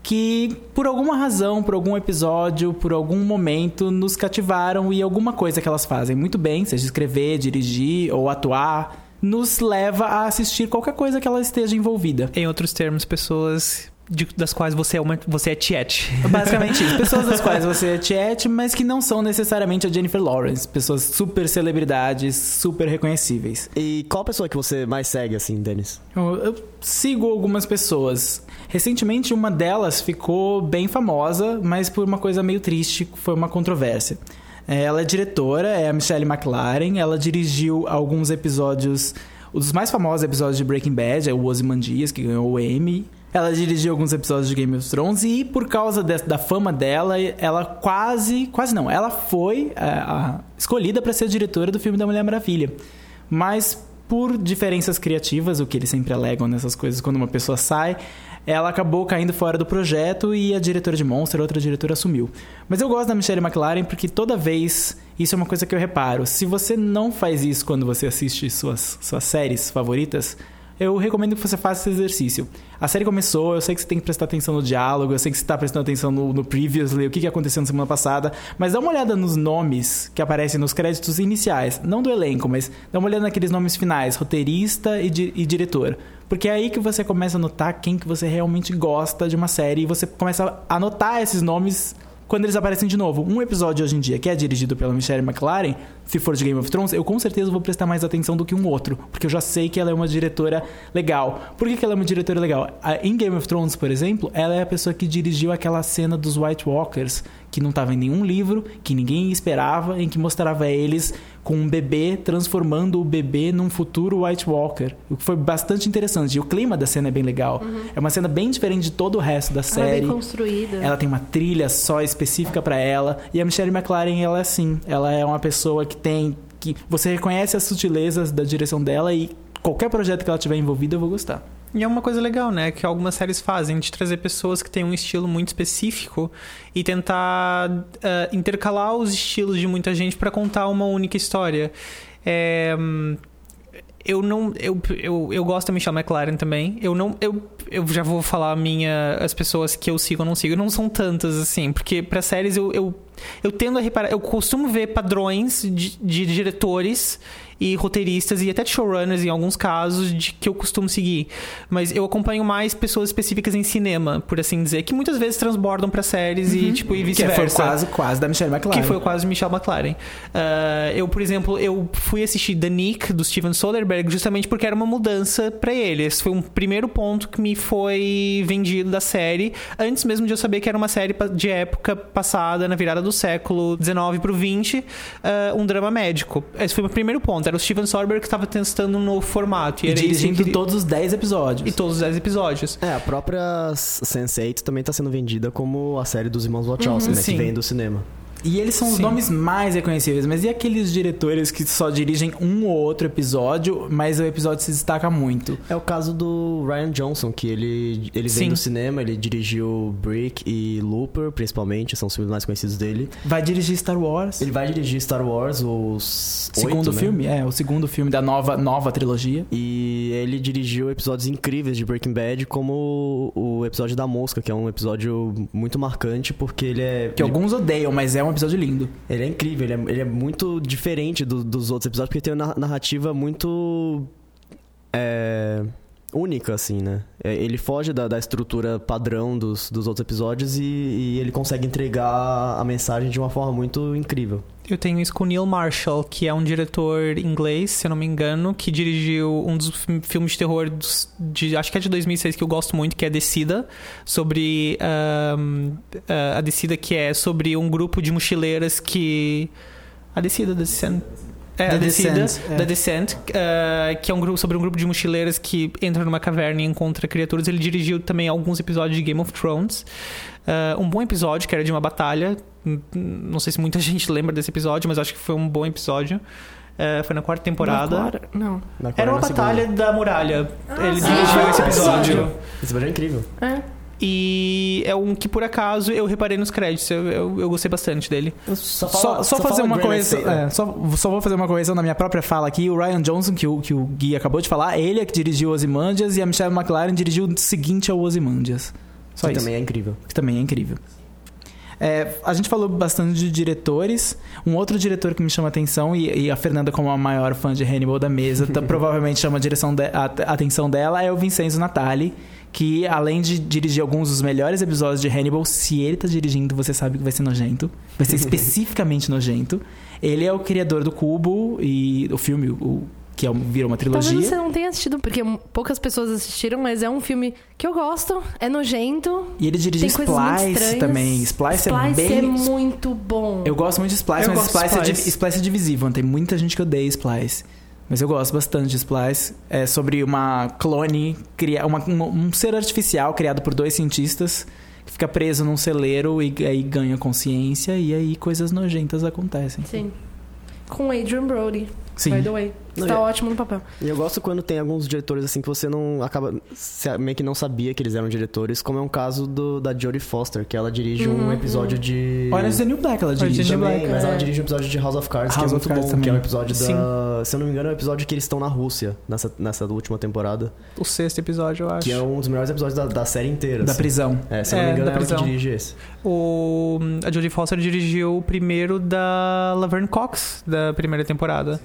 S2: que por alguma razão, por algum episódio, por algum momento nos cativaram e alguma coisa que elas fazem muito bem, seja escrever, dirigir ou atuar, nos leva a assistir qualquer coisa que ela esteja envolvida.
S4: Em outros termos, pessoas de- das quais você é uma você é tiete. [LAUGHS]
S2: Basicamente isso. Pessoas das quais você é chat, mas que não são necessariamente a Jennifer Lawrence. Pessoas super celebridades, super reconhecíveis.
S5: E qual pessoa que você mais segue, assim, Denis?
S2: Eu, eu sigo algumas pessoas. Recentemente, uma delas ficou bem famosa, mas por uma coisa meio triste, foi uma controvérsia. É, Ela é diretora, é a Michelle McLaren. Ela dirigiu alguns episódios, um dos mais famosos episódios de Breaking Bad, é o Ozymandias, que ganhou o Emmy. Ela dirigiu alguns episódios de Game of Thrones e por causa de- da fama dela, ela quase, quase não, ela foi é, a- escolhida para ser diretora do filme da Mulher Maravilha. Mas por diferenças criativas, o que eles sempre alegam nessas coisas quando uma pessoa sai, ela acabou caindo fora do projeto e a diretora de Monster, outra diretora, assumiu. Mas eu gosto da Michelle McLaren porque toda vez, isso é uma coisa que eu reparo, se você não faz isso quando você assiste suas, suas séries favoritas, eu recomendo que você faça esse exercício. A série começou, eu sei que você tem que prestar atenção no diálogo, eu sei que você está prestando atenção no, no previously, o que, que aconteceu na semana passada, mas dá uma olhada nos nomes que aparecem nos créditos iniciais, não do elenco, mas dá uma olhada naqueles nomes finais, roteirista e, di- e diretor. Porque é aí que você começa a notar quem que você realmente gosta de uma série e você começa a anotar esses nomes quando eles aparecem de novo. Um episódio hoje em dia que é dirigido pela Michelle McLaren, se for de Game of Thrones, eu com certeza vou prestar mais atenção do que um outro, porque eu já sei que ela é uma diretora legal. Por que, que ela é uma diretora legal? Em Game of Thrones, por exemplo, ela é a pessoa que dirigiu aquela cena dos White Walkers, que não estava em nenhum livro, que ninguém esperava, em que mostrava eles com um bebê transformando o bebê num futuro White Walker. O que foi bastante interessante. E o clima da cena é bem legal. É uma cena bem diferente de todo o resto da
S3: Ela é
S2: série.
S3: bem construída.
S2: Ela tem uma trilha só específica pra ela. E a Michelle McLaren, ela é assim. Ela é uma pessoa que tem. que Você reconhece as sutilezas da direção dela e qualquer projeto que ela tiver envolvida, eu vou gostar.
S4: E é uma coisa legal, né? Que algumas séries fazem, de trazer pessoas que têm um estilo muito específico e tentar eh, intercalar os estilos de muita gente para contar uma única história. É, eu não. Eu, eu, eu gosto da Michelle McLaren também. Eu não. Eu, eu já vou falar minha. As pessoas que eu sigo ou não sigo. Não são tantas, assim. Porque pra séries eu, eu, eu tendo a reparar. Eu costumo ver padrões de, de diretores e roteiristas e até showrunners em alguns casos de que eu costumo seguir. Mas eu acompanho mais pessoas específicas em cinema, por assim dizer, que muitas vezes transbordam pra séries e tipo e
S2: Que
S4: vice-versa.
S2: foi quase, quase da Michelle McLaren.
S4: Que foi quase Michelle McLaren. Ah, eu, por exemplo, eu fui assistir The Nick, do Steven Soderbergh, justamente porque era uma mudança pra ele. Esse foi um primeiro ponto que me foi vendido da série, antes mesmo de eu saber que era uma série de época passada, na virada do século XIX pro XX, ah, um drama médico. Esse foi o meu primeiro ponto. Era o Steven Soderbergh que estava testando um novo formato.
S2: E
S4: que
S2: dirigindo
S4: queria-
S2: todos os 10 episódios.
S4: E todos os 10 episódios.
S5: É, a própria Sense8 também tá sendo vendida como a série dos irmãos Wachowski, né?
S4: sim.
S5: Que vem do cinema.
S2: E eles são os
S4: Sim.
S2: nomes mais reconhecíveis. Mas e aqueles diretores que só dirigem um ou outro episódio, mas o episódio se destaca muito?
S5: É o caso do Ryan Johnson, que ele, ele vem do cinema, ele dirigiu Brick e Looper, principalmente, são os filmes mais conhecidos dele.
S2: Vai dirigir Star Wars.
S5: Ele vai dirigir Star Wars, os
S2: segundo
S5: né?
S2: filme? É, o segundo filme da nova, nova trilogia.
S5: E ele dirigiu episódios incríveis de Breaking Bad, como o episódio da mosca, que é um episódio muito marcante, porque ele é.
S2: Que
S5: ele,
S2: alguns odeiam, mas é um episódio lindo.
S5: ele é incrível, ele é, ele é muito diferente do- dos outros episódios, porque tem uma narrativa muito. É, única, assim, né? É, Ele foge da, da estrutura padrão dos, dos outros episódios e, e ele consegue entregar a mensagem de uma forma muito incrível.
S4: Eu tenho isso com o Neil Marshall, que é um diretor inglês, se eu não me engano, que dirigiu um dos fi- filmes de terror dos- de, acho que é de 2006 que eu gosto muito, que é Descida, sobre ahn, ah, a Descida que é sobre um grupo de mochileiras que a Descida, Descent. É,
S2: The
S4: a Descida,
S2: Descent, é.
S4: da Descent, ah, que é um grupo sobre um grupo de mochileiras que entra numa caverna e encontra criaturas. Ele dirigiu também alguns episódios de Game of Thrones. Ah, um bom episódio, que era de uma batalha. Não sei se muita [LAUGHS] gente lembra desse episódio, mas acho que foi um bom episódio. Ah, foi na quarta temporada.
S3: Agora- Não.
S5: Na
S4: Era uma
S5: na segunda.
S4: batalha da muralha. Ele
S3: sim.
S4: dirigiu
S3: Ah,
S4: esse episódio.
S5: Esse episódio é incrível.
S3: É.
S4: E é um que, por acaso, eu reparei nos créditos. Eu, eu, eu gostei bastante dele.
S5: Só,
S2: Só, só fazer uma correção. é, só, só vou fazer uma correção na minha própria fala aqui. O Ryan Johnson, que o, que o Gui acabou de falar, ele é que dirigiu Ozymandias e a Michelle McLaren dirigiu o seguinte ao Ozymandias. Só
S5: que
S2: isso.
S5: também é incrível.
S2: que também é incrível. É, a gente falou bastante de diretores. Um outro diretor que me chama a atenção, e, e a Fernanda, como a maior fã de Hannibal da mesa, tá- [LAUGHS] provavelmente chama a, direção de- a, a atenção dela, é o Vincenzo Natali. Que além de dirigir alguns dos melhores episódios de Hannibal, se ele tá dirigindo, você sabe que vai ser nojento. Vai ser [LAUGHS] especificamente nojento. Ele é o criador do Cubo e o filme, o, que é, um- virou uma
S3: Talvez
S2: trilogia.
S3: você não tenha assistido, porque poucas pessoas assistiram, mas é um filme que eu gosto, é nojento.
S2: E ele dirigiu Splice também. Splice, é
S3: Splice
S2: bem.
S3: é muito bom.
S2: Eu gosto muito de Splice,
S4: Eu
S2: mas
S4: gosto de
S2: Splice, É,
S4: Splice.
S2: Splice é divisível. Tem muita gente que odeia Splice. Mas eu gosto bastante de Splice. É sobre uma clone, uma, um, um ser artificial criado por dois cientistas que fica preso num celeiro e aí ganha consciência e aí coisas nojentas acontecem.
S3: Sim. Com Adrian Brody,
S2: Sim.
S3: by the way.
S5: Não,
S3: Está
S5: e-
S3: ótimo no papel.
S5: E eu gosto quando tem alguns diretores assim que você não acaba. Você meio que não sabia que eles eram diretores, como é um caso do, da Jodie Foster, que ela dirige
S3: Uhum,
S5: um episódio de.
S2: Olha, The New Black ela dirige.
S4: Orange
S5: Também,
S4: Black,
S5: mas
S3: é.
S5: ela dirige um episódio de House of Cards,
S2: House
S5: que é muito
S2: Cards
S5: bom,
S2: também.
S5: que é um episódio
S4: Sim.
S5: da. Se eu não me engano, é o episódio que eles estão na Rússia, nessa, nessa última temporada.
S4: O sexto episódio, eu acho.
S5: Que é um dos melhores episódios da, da série inteira.
S2: Da
S5: assim.
S2: prisão.
S5: É, se eu não
S4: É,
S5: me engano, é ela que
S4: prisão.
S5: dirige esse.
S4: O, a Jodie Foster dirigiu o primeiro da Laverne Cox, da primeira temporada.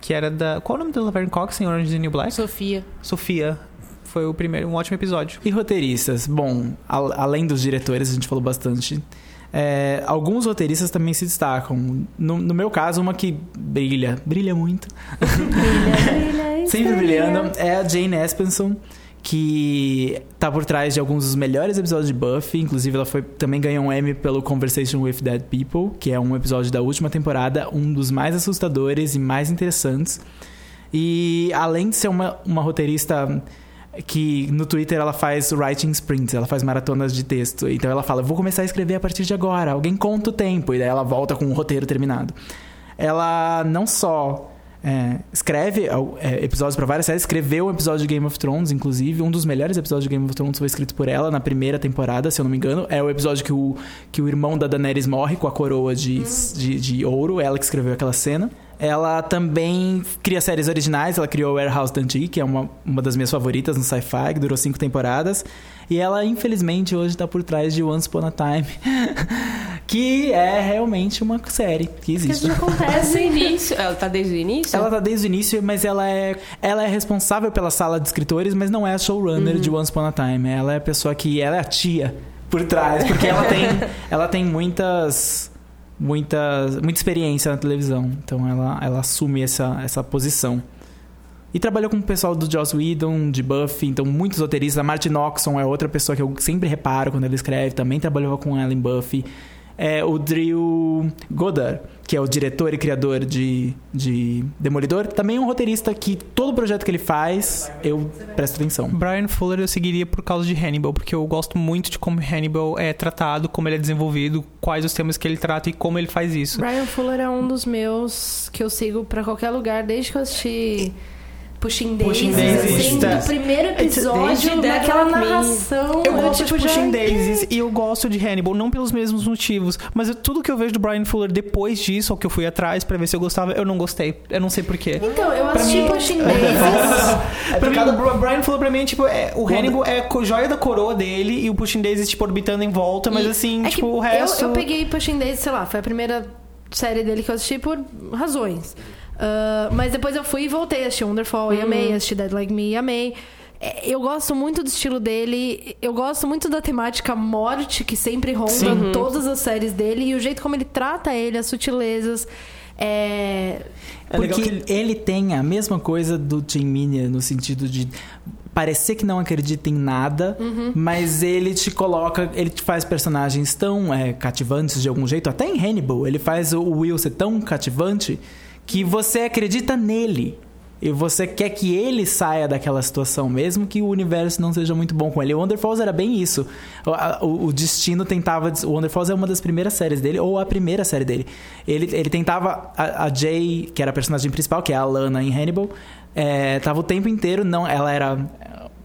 S4: Que era da. Qual é o nome da Laverne Cox em Orange is the New Black?
S1: Sofia.
S4: Sofia. Foi o primeiro, um ótimo episódio.
S2: E roteiristas? Bom, al- além dos diretores, a gente falou bastante. é, alguns roteiristas também se destacam. No, no meu caso, uma que brilha, brilha muito. [LAUGHS] Sempre brilhando, é a Jane Espenson, que tá por trás de alguns dos melhores episódios de Buffy. Inclusive, ela foi, também ganhou um Emmy pelo Conversation with Dead People, que é um episódio da última temporada, um dos mais assustadores e mais interessantes. E além de ser uma, uma roteirista que no Twitter ela faz writing sprints, ela faz maratonas de texto. Então ela fala: Vou começar a escrever a partir de agora, alguém conta o tempo. E daí ela volta com o roteiro terminado. Ela não só é, escreve é, episódios para várias séries, escreveu um episódio de Game of Thrones, inclusive. Um dos melhores episódios de Game of Thrones foi escrito por ela na primeira temporada, se eu não me engano. É o episódio que o, que o irmão da Daenerys morre com a coroa de, de, de ouro, ela que escreveu aquela cena. Ela também cria séries originais. Ela criou Warehouse Dundee, que é uma, uma das minhas favoritas no sci-fi, que durou cinco temporadas. E ela, infelizmente, hoje está por trás de Once Upon a Time, [LAUGHS] que é realmente uma série que
S3: Que
S2: existe.
S3: isso [LAUGHS] acontece.
S1: Desde o início. Ela tá desde o início?
S2: Ela tá desde o início, mas ela é, ela é responsável pela sala de escritores, mas não é a showrunner de Once Upon a Time. Ela é a pessoa que. Ela é a tia por trás, porque ela tem, [LAUGHS] ela tem muitas. Muitas, muita experiência na televisão. Então ela, ela assume essa, essa posição. E trabalhou com o pessoal do Joss Whedon, de Buffy, então muitos roteiristas. A Martin Oxon é outra pessoa que eu sempre reparo quando ele escreve, também trabalhou com ela em Buffy. É o Drew Goddard, que é o diretor e criador de, de Demolidor, também é um roteirista que todo projeto que ele faz, eu presto atenção.
S4: Brian Fuller eu seguiria por causa de Hannibal, porque eu gosto muito de como Hannibal é tratado, como ele é desenvolvido, quais os temas que ele trata e como ele faz isso.
S3: Brian Fuller é um dos meus que eu sigo pra qualquer lugar desde que eu assisti Pushing Daisies,
S4: Pushing Daisies,
S3: assim,
S4: tá.
S3: do primeiro
S1: Desde
S3: episódio,
S1: Dead
S3: naquela
S1: Like Me.
S3: narração.
S4: Eu gosto
S3: tipo,
S4: de
S3: já...
S4: Pushing Daisies e eu gosto de Hannibal, não pelos mesmos motivos, mas eu- tudo que eu vejo do Brian Fuller depois disso, ou que eu fui atrás pra ver se eu gostava, eu não gostei. Eu não sei porquê.
S3: Então, eu
S4: Pra
S3: assisti
S4: mim-
S3: Pushing [LAUGHS] Daisies.
S4: pra mim, o Brian Fuller pra mim, tipo, é, o Hannibal é a joia da coroa dele e o Pushing Daisies, tipo, orbitando em volta, mas
S3: E-
S4: assim,
S3: é
S4: tipo, o resto...
S3: Eu, eu peguei Pushing Daisies, sei lá, foi a primeira série dele que eu assisti por razões. Ah, mas depois eu fui e voltei, assisti Wonderfall e amei, assisti Dead Like Me e amei. É, Eu gosto muito do estilo dele, eu gosto muito da temática morte que sempre ronda em todas as séries dele e o jeito como ele trata ele, as sutilezas. É...
S5: É legal
S2: Porque
S5: que
S2: ele... tem a mesma coisa do Tim Minia no sentido de parecer que não acredita em nada, mas ele te coloca, ele te faz personagens tão é, cativantes de algum jeito, até em Hannibal, ele faz o Will ser tão cativante que você acredita nele. E você quer que ele saia daquela situação, mesmo que o universo não seja muito bom com ele. O Wonder Falls era bem isso. O, o- o destino tentava. O Wonder Falls é uma das primeiras séries dele, ou a primeira série dele. Ele, ele tentava. A, a Jay, que era a personagem principal, que é a Lana em Hannibal, é, tava o tempo inteiro. não Ela era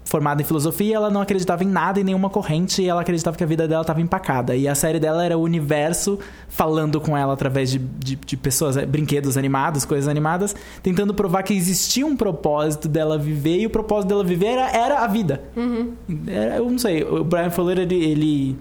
S2: formada em filosofia, ela não acreditava em nada, em nenhuma corrente, e ela acreditava que a vida dela estava empacada. E a série dela era o universo falando com ela através de, de, de pessoas, eh, brinquedos animados, coisas animadas, tentando provar que existia um propósito dela viver, e o propósito dela viver era, era a vida. Era- eu não sei, o Brian Fuller, ele, ele,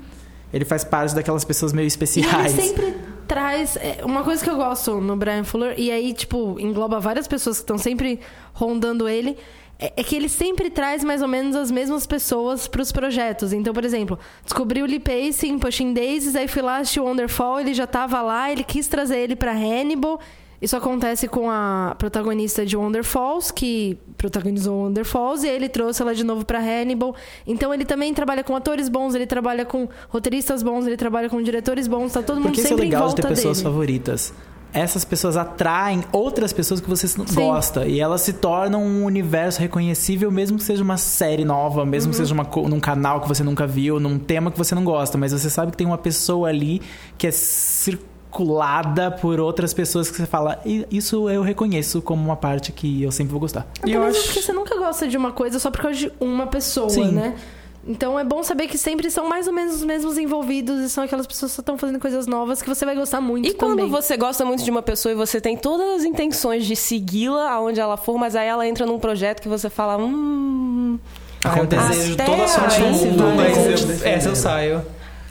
S2: ele faz parte daquelas pessoas meio
S3: E ele
S2: especiais.
S3: sempre traz. é, Uma coisa que eu gosto no Brian Fuller, e aí, tipo, engloba várias pessoas que estão sempre rondando ele. É é que ele sempre traz mais ou menos as mesmas pessoas pros projetos. Então, por exemplo, descobri o Lee Pace em Pushing Daisies, aí fui lá assistir Wonderfall, ele já tava lá, ele quis trazer ele pra Hannibal. Isso acontece com a protagonista de Wonder Falls, que protagonizou Wonder Falls, e ele trouxe ela de novo pra Hannibal. Então ele também trabalha com atores bons, ele trabalha com roteiristas bons, ele trabalha com diretores bons, tá todo mundo
S2: Porque isso é
S3: sempre em
S2: legal de
S3: volta
S2: ter pessoas
S3: dele.
S2: favoritas. Essas pessoas atraem outras pessoas que você
S3: Sim.
S2: gosta. E elas se tornam um universo reconhecível, mesmo que seja uma série nova, mesmo
S3: Uhum.
S2: que seja uma, num canal que você nunca viu, num tema que você não gosta. Mas você sabe que tem uma pessoa ali que é circulada por outras pessoas que você fala, "E isso eu reconheço como uma parte que eu sempre vou gostar.
S3: Até
S4: E eu acho-
S3: porque você nunca gosta de uma coisa só por causa de uma pessoa,
S2: Sim.
S3: né? Então é bom saber que sempre são mais ou menos os mesmos envolvidos e são aquelas pessoas que estão fazendo coisas novas que você vai gostar muito
S1: E quando
S3: também.
S1: você gosta muito de uma pessoa e você tem todas as intenções de segui-la aonde ela for, mas aí ela entra num projeto que você fala, hum.
S4: Ah, eu desejo
S1: Até
S4: toda a sorte do
S1: aí
S4: mundo, mas eu, essa eu saio.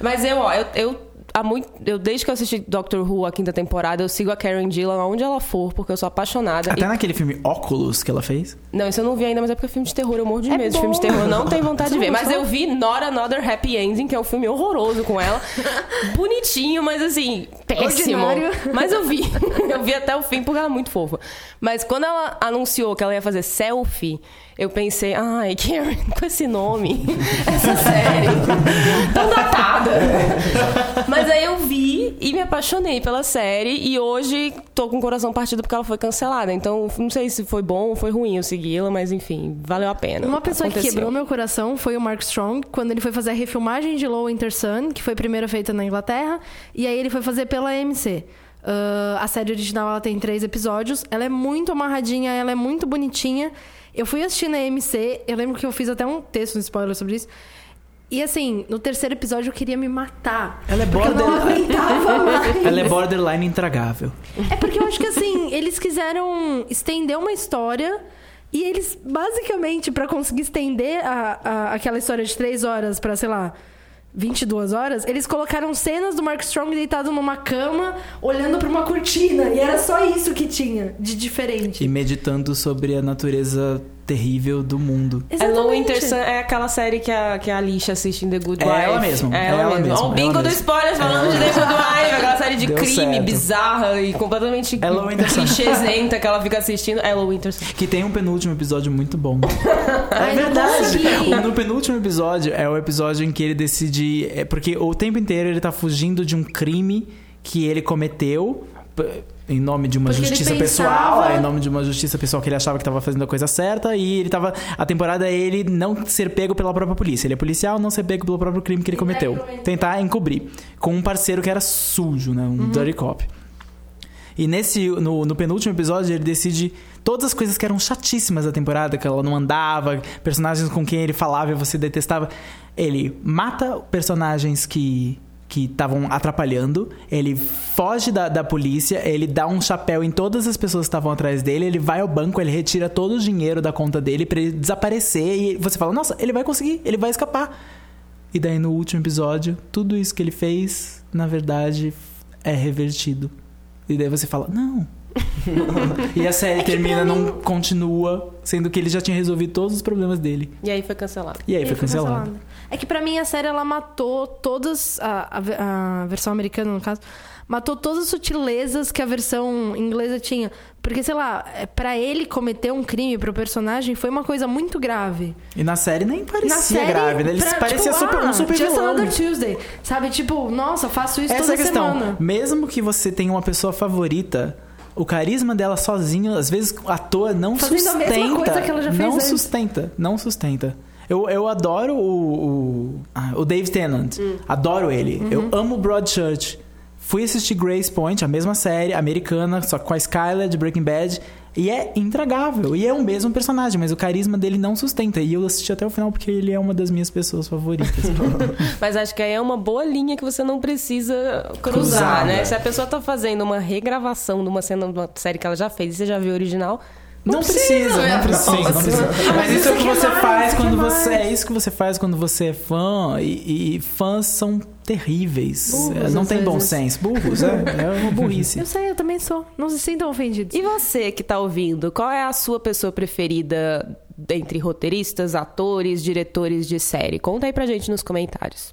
S1: Mas eu, ó, eu, eu há muito, eu desde que eu assisti Doctor Who a quinta temporada, eu sigo a Karen Gillan aonde ela for, porque eu sou apaixonada.
S2: Até
S1: E-
S2: naquele filme Óculos que ela fez.
S1: Não, isso eu não vi ainda, mas é porque é filme de terror, eu morro de
S3: É
S1: medo de filme de
S3: bom.
S1: terror, eu não tenho [LAUGHS] vontade de ver. Mas eu vi Not Another Happy Ending, que é um filme horroroso com ela. [LAUGHS] Bonitinho, mas assim, péssimo.
S3: Ordinário. [LAUGHS]
S1: Mas eu vi. Eu vi até o fim porque ela é muito fofa. Mas quando ela anunciou que ela ia fazer selfie, eu pensei, ai, Karen, com esse nome, essa série, tão datada. Mas aí eu vi e me apaixonei pela série e hoje tô com o coração partido porque ela foi cancelada. Então, não sei se foi bom ou foi ruim eu segui-la, mas enfim, valeu a pena.
S3: Uma pessoa que
S1: Aconteceu.
S3: quebrou meu coração foi o Mark Strong, quando ele foi fazer a refilmagem de Low Winter Sun, que foi primeira feita na Inglaterra, e aí ele foi fazer pela AMC. Ah, a série original ela tem três episódios, ela é muito amarradinha, ela é muito bonitinha. Eu fui assistir na AMC, eu lembro que eu fiz até um texto no spoiler sobre isso. E assim, no terceiro episódio eu queria me matar.
S2: Ela é borderline. Ela é borderline intragável.
S3: É porque eu acho que assim, eles quiseram estender uma história e eles, basicamente, pra conseguir estender a, a- aquela história de três horas pra, sei lá, 22 horas, eles colocaram cenas do Mark Strong deitado numa cama, olhando pra uma cortina. E era só isso que tinha de diferente.
S2: E meditando sobre a natureza terrível do mundo.
S1: É Low Winter Sun é aquela série que a, que a Alicia assiste em The Good
S2: É
S1: Wife.
S2: ela mesmo,
S1: É
S2: é
S1: ela,
S2: ela
S1: mesmo. o
S2: é
S1: bingo
S2: ela
S1: do
S2: mesmo.
S1: spoilers falando de The Good Wife. Aquela série de
S2: Deu
S1: crime
S2: certo.
S1: bizarra e completamente
S2: É
S1: clichêsenta que ela fica assistindo. É Low Winter Sun.
S2: Que tem um penúltimo episódio muito bom. [LAUGHS] É
S3: não
S2: verdade. O- No penúltimo episódio é o episódio em que ele decide. É porque o tempo inteiro ele tá fugindo de um crime que ele cometeu. Em nome de uma
S3: Porque
S2: justiça
S3: pensava-
S2: pessoal, é, em nome de uma justiça pessoal que ele achava que tava fazendo a coisa certa, e ele tava. A temporada é ele não ser pego pela própria polícia. Ele é policial, não ser pego pelo próprio crime que ele cometeu. Tentar encobrir. Com um parceiro que era sujo, né? Um dirty cop. E nesse, no, no penúltimo episódio, ele decide todas as coisas que eram chatíssimas da temporada, que ela não andava, personagens com quem ele falava e você detestava. Ele mata personagens que que estavam atrapalhando, ele foge da, da polícia, ele dá um chapéu em todas as pessoas que estavam atrás dele, ele vai ao banco, ele retira todo o dinheiro da conta dele pra ele desaparecer e você fala, nossa, ele vai conseguir, ele vai escapar. E daí no último episódio, tudo isso que ele fez, na verdade, é revertido. E daí você fala, não. E a série termina, não continua, sendo que ele já tinha resolvido todos os problemas dele.
S1: E aí foi cancelado.
S2: E aí
S3: E
S2: foi cancelado.
S3: cancelado. É que pra mim a série ela matou todas a, a a versão americana no caso, matou todas as sutilezas que a versão inglesa tinha, porque sei lá, é, pra ele cometer um crime pro personagem foi uma coisa muito grave.
S2: E na série nem parecia
S3: Na série,
S2: grave, né? Ele
S3: pra,
S2: parecia
S3: tipo,
S2: super,
S3: ah,
S2: um super
S3: Just
S2: vilão.
S3: Another Tuesday, sabe? Tipo, nossa, faço isso
S2: Essa
S3: toda
S2: é a questão.
S3: semana.
S2: Mesmo que você tenha uma pessoa favorita, o carisma dela sozinho, às vezes à toa, não sustenta.
S3: mesma coisa que ela já fez
S2: não
S3: antes.
S2: sustenta, não sustenta. Eu, eu adoro o, o, ah, o Dave Tennant.
S3: Hum.
S2: Adoro ele.
S3: Uhum.
S2: Eu amo Broadchurch. Fui assistir Grace Point, a mesma série americana, só com a Skyler de Breaking Bad. E é intragável. E é o mesmo personagem, mas o carisma dele não sustenta. E eu assisti até o final porque ele é uma das minhas pessoas favoritas. [LAUGHS]
S1: Mas acho que aí é uma boa linha que você não precisa cruzar,
S2: Cruzar,
S1: né?
S2: né?
S1: Se a pessoa tá fazendo uma regravação de uma cena de uma série que ela já fez e você já viu o original,
S2: Não precisa,
S3: né?
S2: não precisa, não precisa.
S3: Mas
S2: Mas isso é o que
S3: isso
S2: você
S3: é
S2: faz quando
S3: é
S2: você.
S3: mais.
S2: É isso que você faz quando você é fã. E, e fãs são terríveis.
S3: Burros,
S2: não
S3: às
S2: tem bom
S3: vezes.
S2: senso. Burros, é, é uma [LAUGHS] burrice.
S3: Eu sei, eu também sou. Não se sintam ofendidos.
S1: E você que tá ouvindo, qual é a sua pessoa preferida entre roteiristas, atores, diretores de série? Conta aí pra gente nos comentários.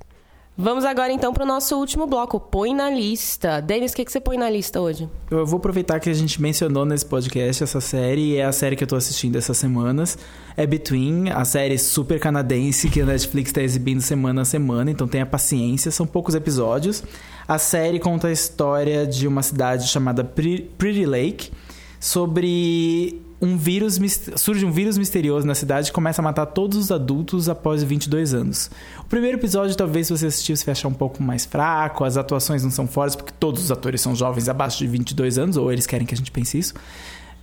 S1: Vamos agora então pro nosso último bloco, Põe na Lista. Denis, o que, que você põe na lista hoje?
S2: Eu vou aproveitar que a gente mencionou nesse podcast essa série, e é a série que eu tô assistindo essas semanas. É Between, a série super canadense que a Netflix tá exibindo semana a semana, então tenha paciência, são poucos episódios. A série conta a história de uma cidade chamada Pre- Pretty Lake, sobre um vírus surge um vírus misterioso na cidade e começa a matar todos os adultos após 22 anos. O primeiro episódio, talvez se você assistir, você vai achar um pouco mais fraco, as atuações não são fortes porque todos os atores são jovens abaixo de 22 anos ou eles querem que a gente pense isso.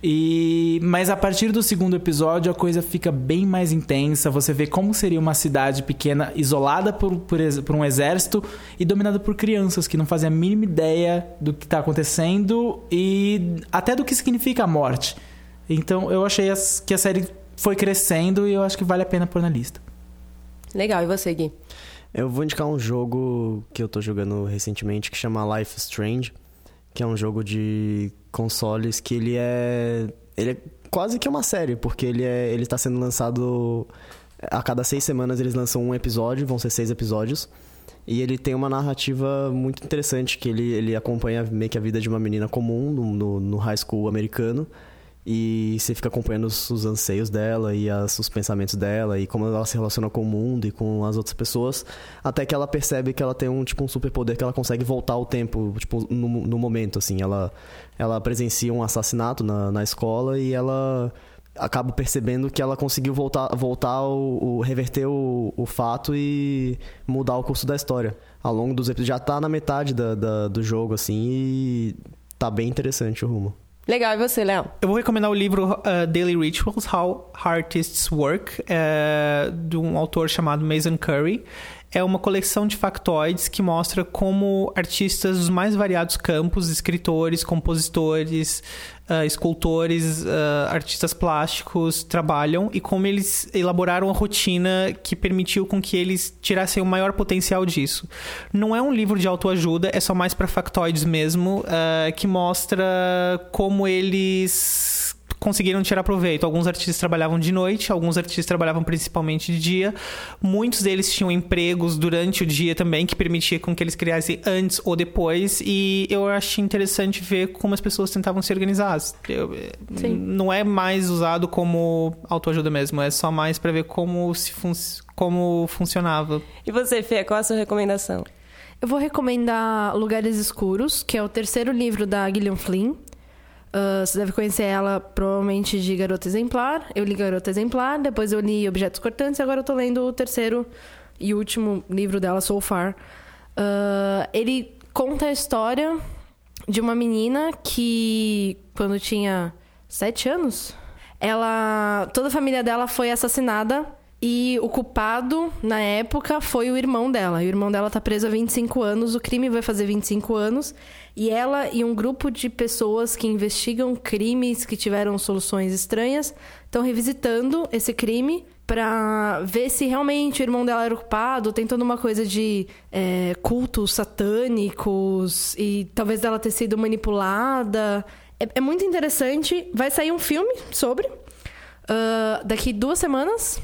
S2: E mas a partir do segundo episódio a coisa fica bem mais intensa. Você vê como seria uma cidade pequena isolada por, por, por um exército e dominada por crianças que não fazem a mínima ideia do que está acontecendo e até do que significa a morte. Então eu achei as- que a série foi crescendo e eu acho que vale a pena pôr na lista.
S1: Legal, e você, Gui?
S5: Eu vou indicar um jogo que eu tô jogando recentemente que chama Life is Strange, que é um jogo de consoles que ele é ele é quase que uma série, porque ele é ele tá sendo lançado a cada seis semanas eles lançam um episódio, vão ser seis episódios. E ele tem uma narrativa muito interessante, que ele, ele acompanha meio que a vida de uma menina comum no, no, no high school americano. E você fica acompanhando os, os anseios dela e as- os pensamentos dela e como ela se relaciona com o mundo e com as outras pessoas. Até que ela percebe que ela tem um, tipo, um superpoder que ela consegue voltar ao tempo, tipo, no, no momento, assim. Ela, ela presencia um assassinato na, na escola e ela acaba percebendo que ela conseguiu voltar, voltar o, o- reverter o, o fato e mudar o curso da história. Ao longo dos episódios, já tá na metade da, da- do jogo, assim, e tá bem interessante o rumo.
S1: Legal, e você, Léo?
S4: Eu vou recomendar o livro uh, Daily Rituals, How Artists Work, é, de um autor chamado Mason Curry. É uma coleção de factoides que mostra como artistas dos mais variados campos, escritores, compositores, uh, escultores, uh, artistas plásticos, trabalham e como eles elaboraram a rotina que permitiu com que eles tirassem o maior potencial disso. Não é um livro de autoajuda, é só mais para factoides mesmo, uh, que mostra como eles conseguiram tirar proveito. Alguns artistas trabalhavam de noite, alguns artistas trabalhavam principalmente de dia. Muitos deles tinham empregos durante o dia também, que permitia com que eles criassem antes ou depois. E eu achei interessante ver como as pessoas tentavam se organizar. Eu-
S3: Sim.
S4: não é mais usado como autoajuda mesmo, é só mais para ver como, se fun como funcionava.
S1: E você, Fê, qual a sua recomendação?
S3: Eu vou recomendar Lugares Escuros, que é o terceiro livro da Gillian Flynn. Ah, você deve conhecer ela provavelmente de Garota Exemplar. Eu li Garota Exemplar, depois eu li Objetos Cortantes e agora eu tô lendo o terceiro e último livro dela, So Far. Ah, ele conta a história de uma menina que, quando tinha sete anos, ela. toda a família dela foi assassinada e o culpado, na época, foi o irmão dela. E o irmão dela tá preso há 25 anos, o crime vai fazer 25 anos. E ela e um grupo de pessoas que investigam crimes que tiveram soluções estranhas estão revisitando esse crime pra ver se realmente o irmão dela era o culpado. Tem toda uma coisa de é, cultos satânicos e talvez dela ter sido manipulada. É, é muito interessante. Vai sair um filme sobre ah, daqui duas semanas.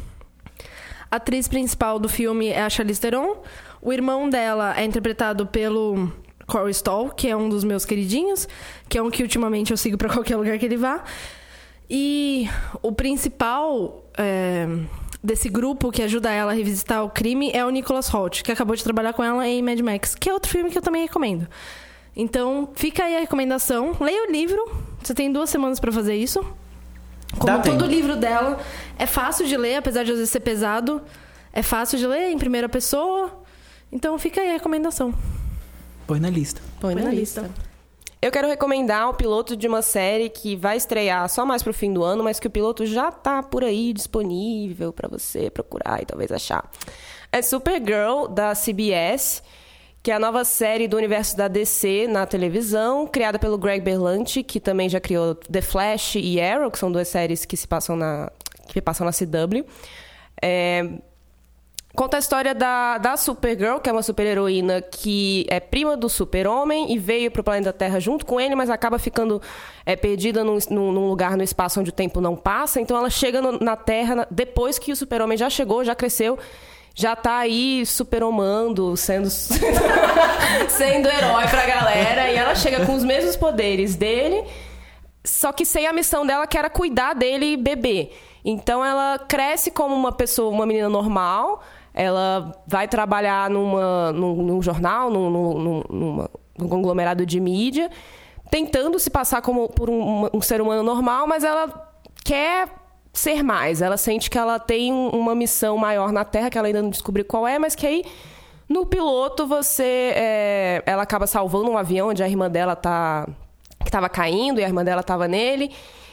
S3: A atriz principal do filme é a Charlize Theron. O irmão dela é interpretado pelo Corey Stoll, que é um dos meus queridinhos, que é um que ultimamente eu sigo pra [LAUGHS] qualquer lugar que ele vá. E o principal é, desse grupo que ajuda ela a revisitar o crime é o Nicholas Holt, que acabou de trabalhar com ela em Mad Max, que é outro filme que eu também recomendo. Então, fica aí a recomendação. Leia o livro. Você tem duas semanas pra fazer isso. Como
S2: Dá
S3: todo
S2: tempo.
S3: livro dela, é fácil de ler, apesar de às vezes ser pesado. É fácil de ler em primeira pessoa. Então fica aí a recomendação.
S2: Põe na lista.
S1: Põe,
S3: Põe
S1: na,
S3: na
S1: lista.
S3: lista.
S1: Eu quero recomendar o piloto de uma série que vai estrear só mais pro fim do ano, mas que o piloto já tá por aí disponível pra você procurar e talvez achar. É Supergirl, da CBS, que é a nova série do universo da DC na televisão, criada pelo Greg Berlanti, que também já criou The Flash e Arrow, que são duas séries que se passam na, que passam na CW. É, Conta a história da, da Supergirl, que é uma super-heroína que é prima do super-homem e veio para o planeta Terra junto com ele, mas acaba ficando é, perdida num, num, lugar no espaço onde o tempo não passa. Então ela chega no- na Terra depois que o super-homem já chegou, já cresceu, já tá aí super-homando, sendo, [LAUGHS] sendo herói pra galera. E ela chega com os mesmos poderes dele, só que sem a missão dela, que era cuidar dele e beber. Então ela cresce como uma pessoa, uma menina normal. Ela vai trabalhar numa, num, num jornal, num, num, numa- num conglomerado de mídia, tentando se passar como por um, um ser humano normal, mas ela quer ser mais. Ela sente que ela tem um- uma missão maior na Terra, que ela ainda não descobriu qual é, mas que aí no piloto você. é, ela acaba salvando um avião onde a irmã dela tá. que tava caindo e a irmã dela tava nele.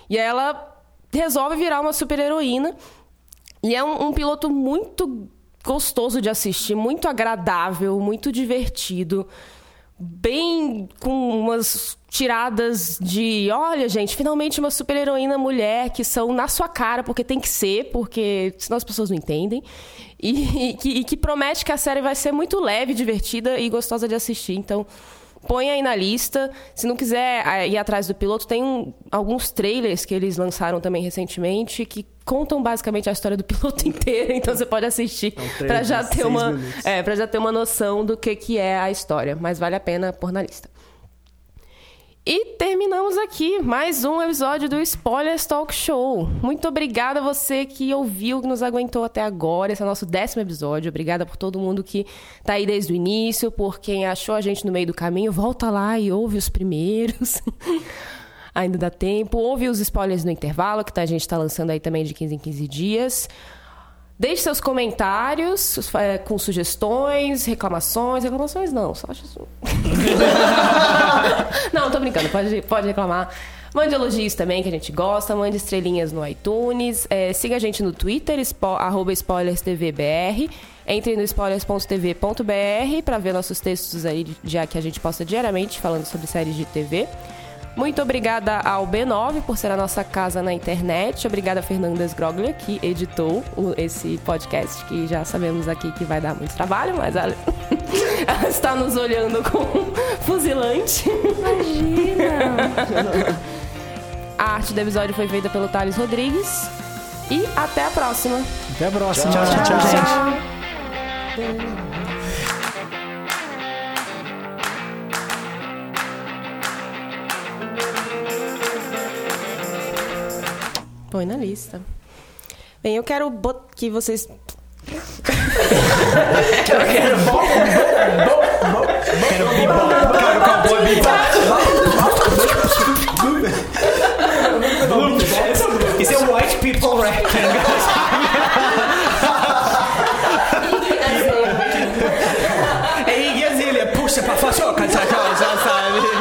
S1: E ela resolve virar uma super heroína. E é um, um piloto muito gostoso de assistir, muito agradável, muito divertido. Bem com umas tiradas de, olha, gente, finalmente uma super heroína mulher que são na sua cara, porque tem que ser, porque senão as pessoas não entendem. E, e que, e que promete que a série vai ser muito leve, divertida e gostosa de assistir. Então, põe aí na lista. Se não quiser ah, ir atrás do piloto, tem um- alguns trailers que eles lançaram também recentemente que contam basicamente a história do [LAUGHS] piloto inteiro, então você pode assistir
S5: É
S1: para já ter uma
S5: minutos.
S1: é, para já ter uma noção do que que é a história, mas vale a pena pôr na lista. E terminamos aqui mais um episódio do Spoilers Talk Show. Muito obrigada a você que ouviu, que nos aguentou até agora. Esse é o nosso décimo episódio. Obrigada por todo mundo que tá aí desde o início, por quem achou a gente no meio do caminho. Volta lá e ouve os primeiros. [LAUGHS] Ainda dá tempo. Ouve os spoilers no intervalo, que tá- a gente tá lançando aí também de 15 em 15 dias. Deixe seus comentários é, com sugestões, reclamações. Reclamações não, só [LAUGHS] não, tô brincando, pode, pode reclamar. Mande elogios também, que a gente gosta. Mande estrelinhas no iTunes. É, siga a gente no Twitter, spo, spoilerstvbr. Entre no spoilers.tv.br para ver nossos textos aí, já que a gente posta diariamente falando sobre séries de TV. Muito obrigada ao B9 por ser a nossa casa na internet. Obrigada a Fernanda Sgroglia, que editou o- esse podcast, que já sabemos aqui que vai dar muito trabalho, mas ela, [LAUGHS] ela está nos olhando com um [LAUGHS] fuzilante.
S3: Imagina! [LAUGHS]
S1: A arte do episódio foi feita pelo Thales Rodrigues. E até a próxima.
S2: Até a próxima.
S5: Tchau,
S2: tchau. tchau.
S1: Tchau. Põe na lista. Bem, eu quero bot- que vocês.
S4: Quero bebop, quero cowboy bebop. Isso é white people guys. É Iggy Azalea, puxa pra já sabe?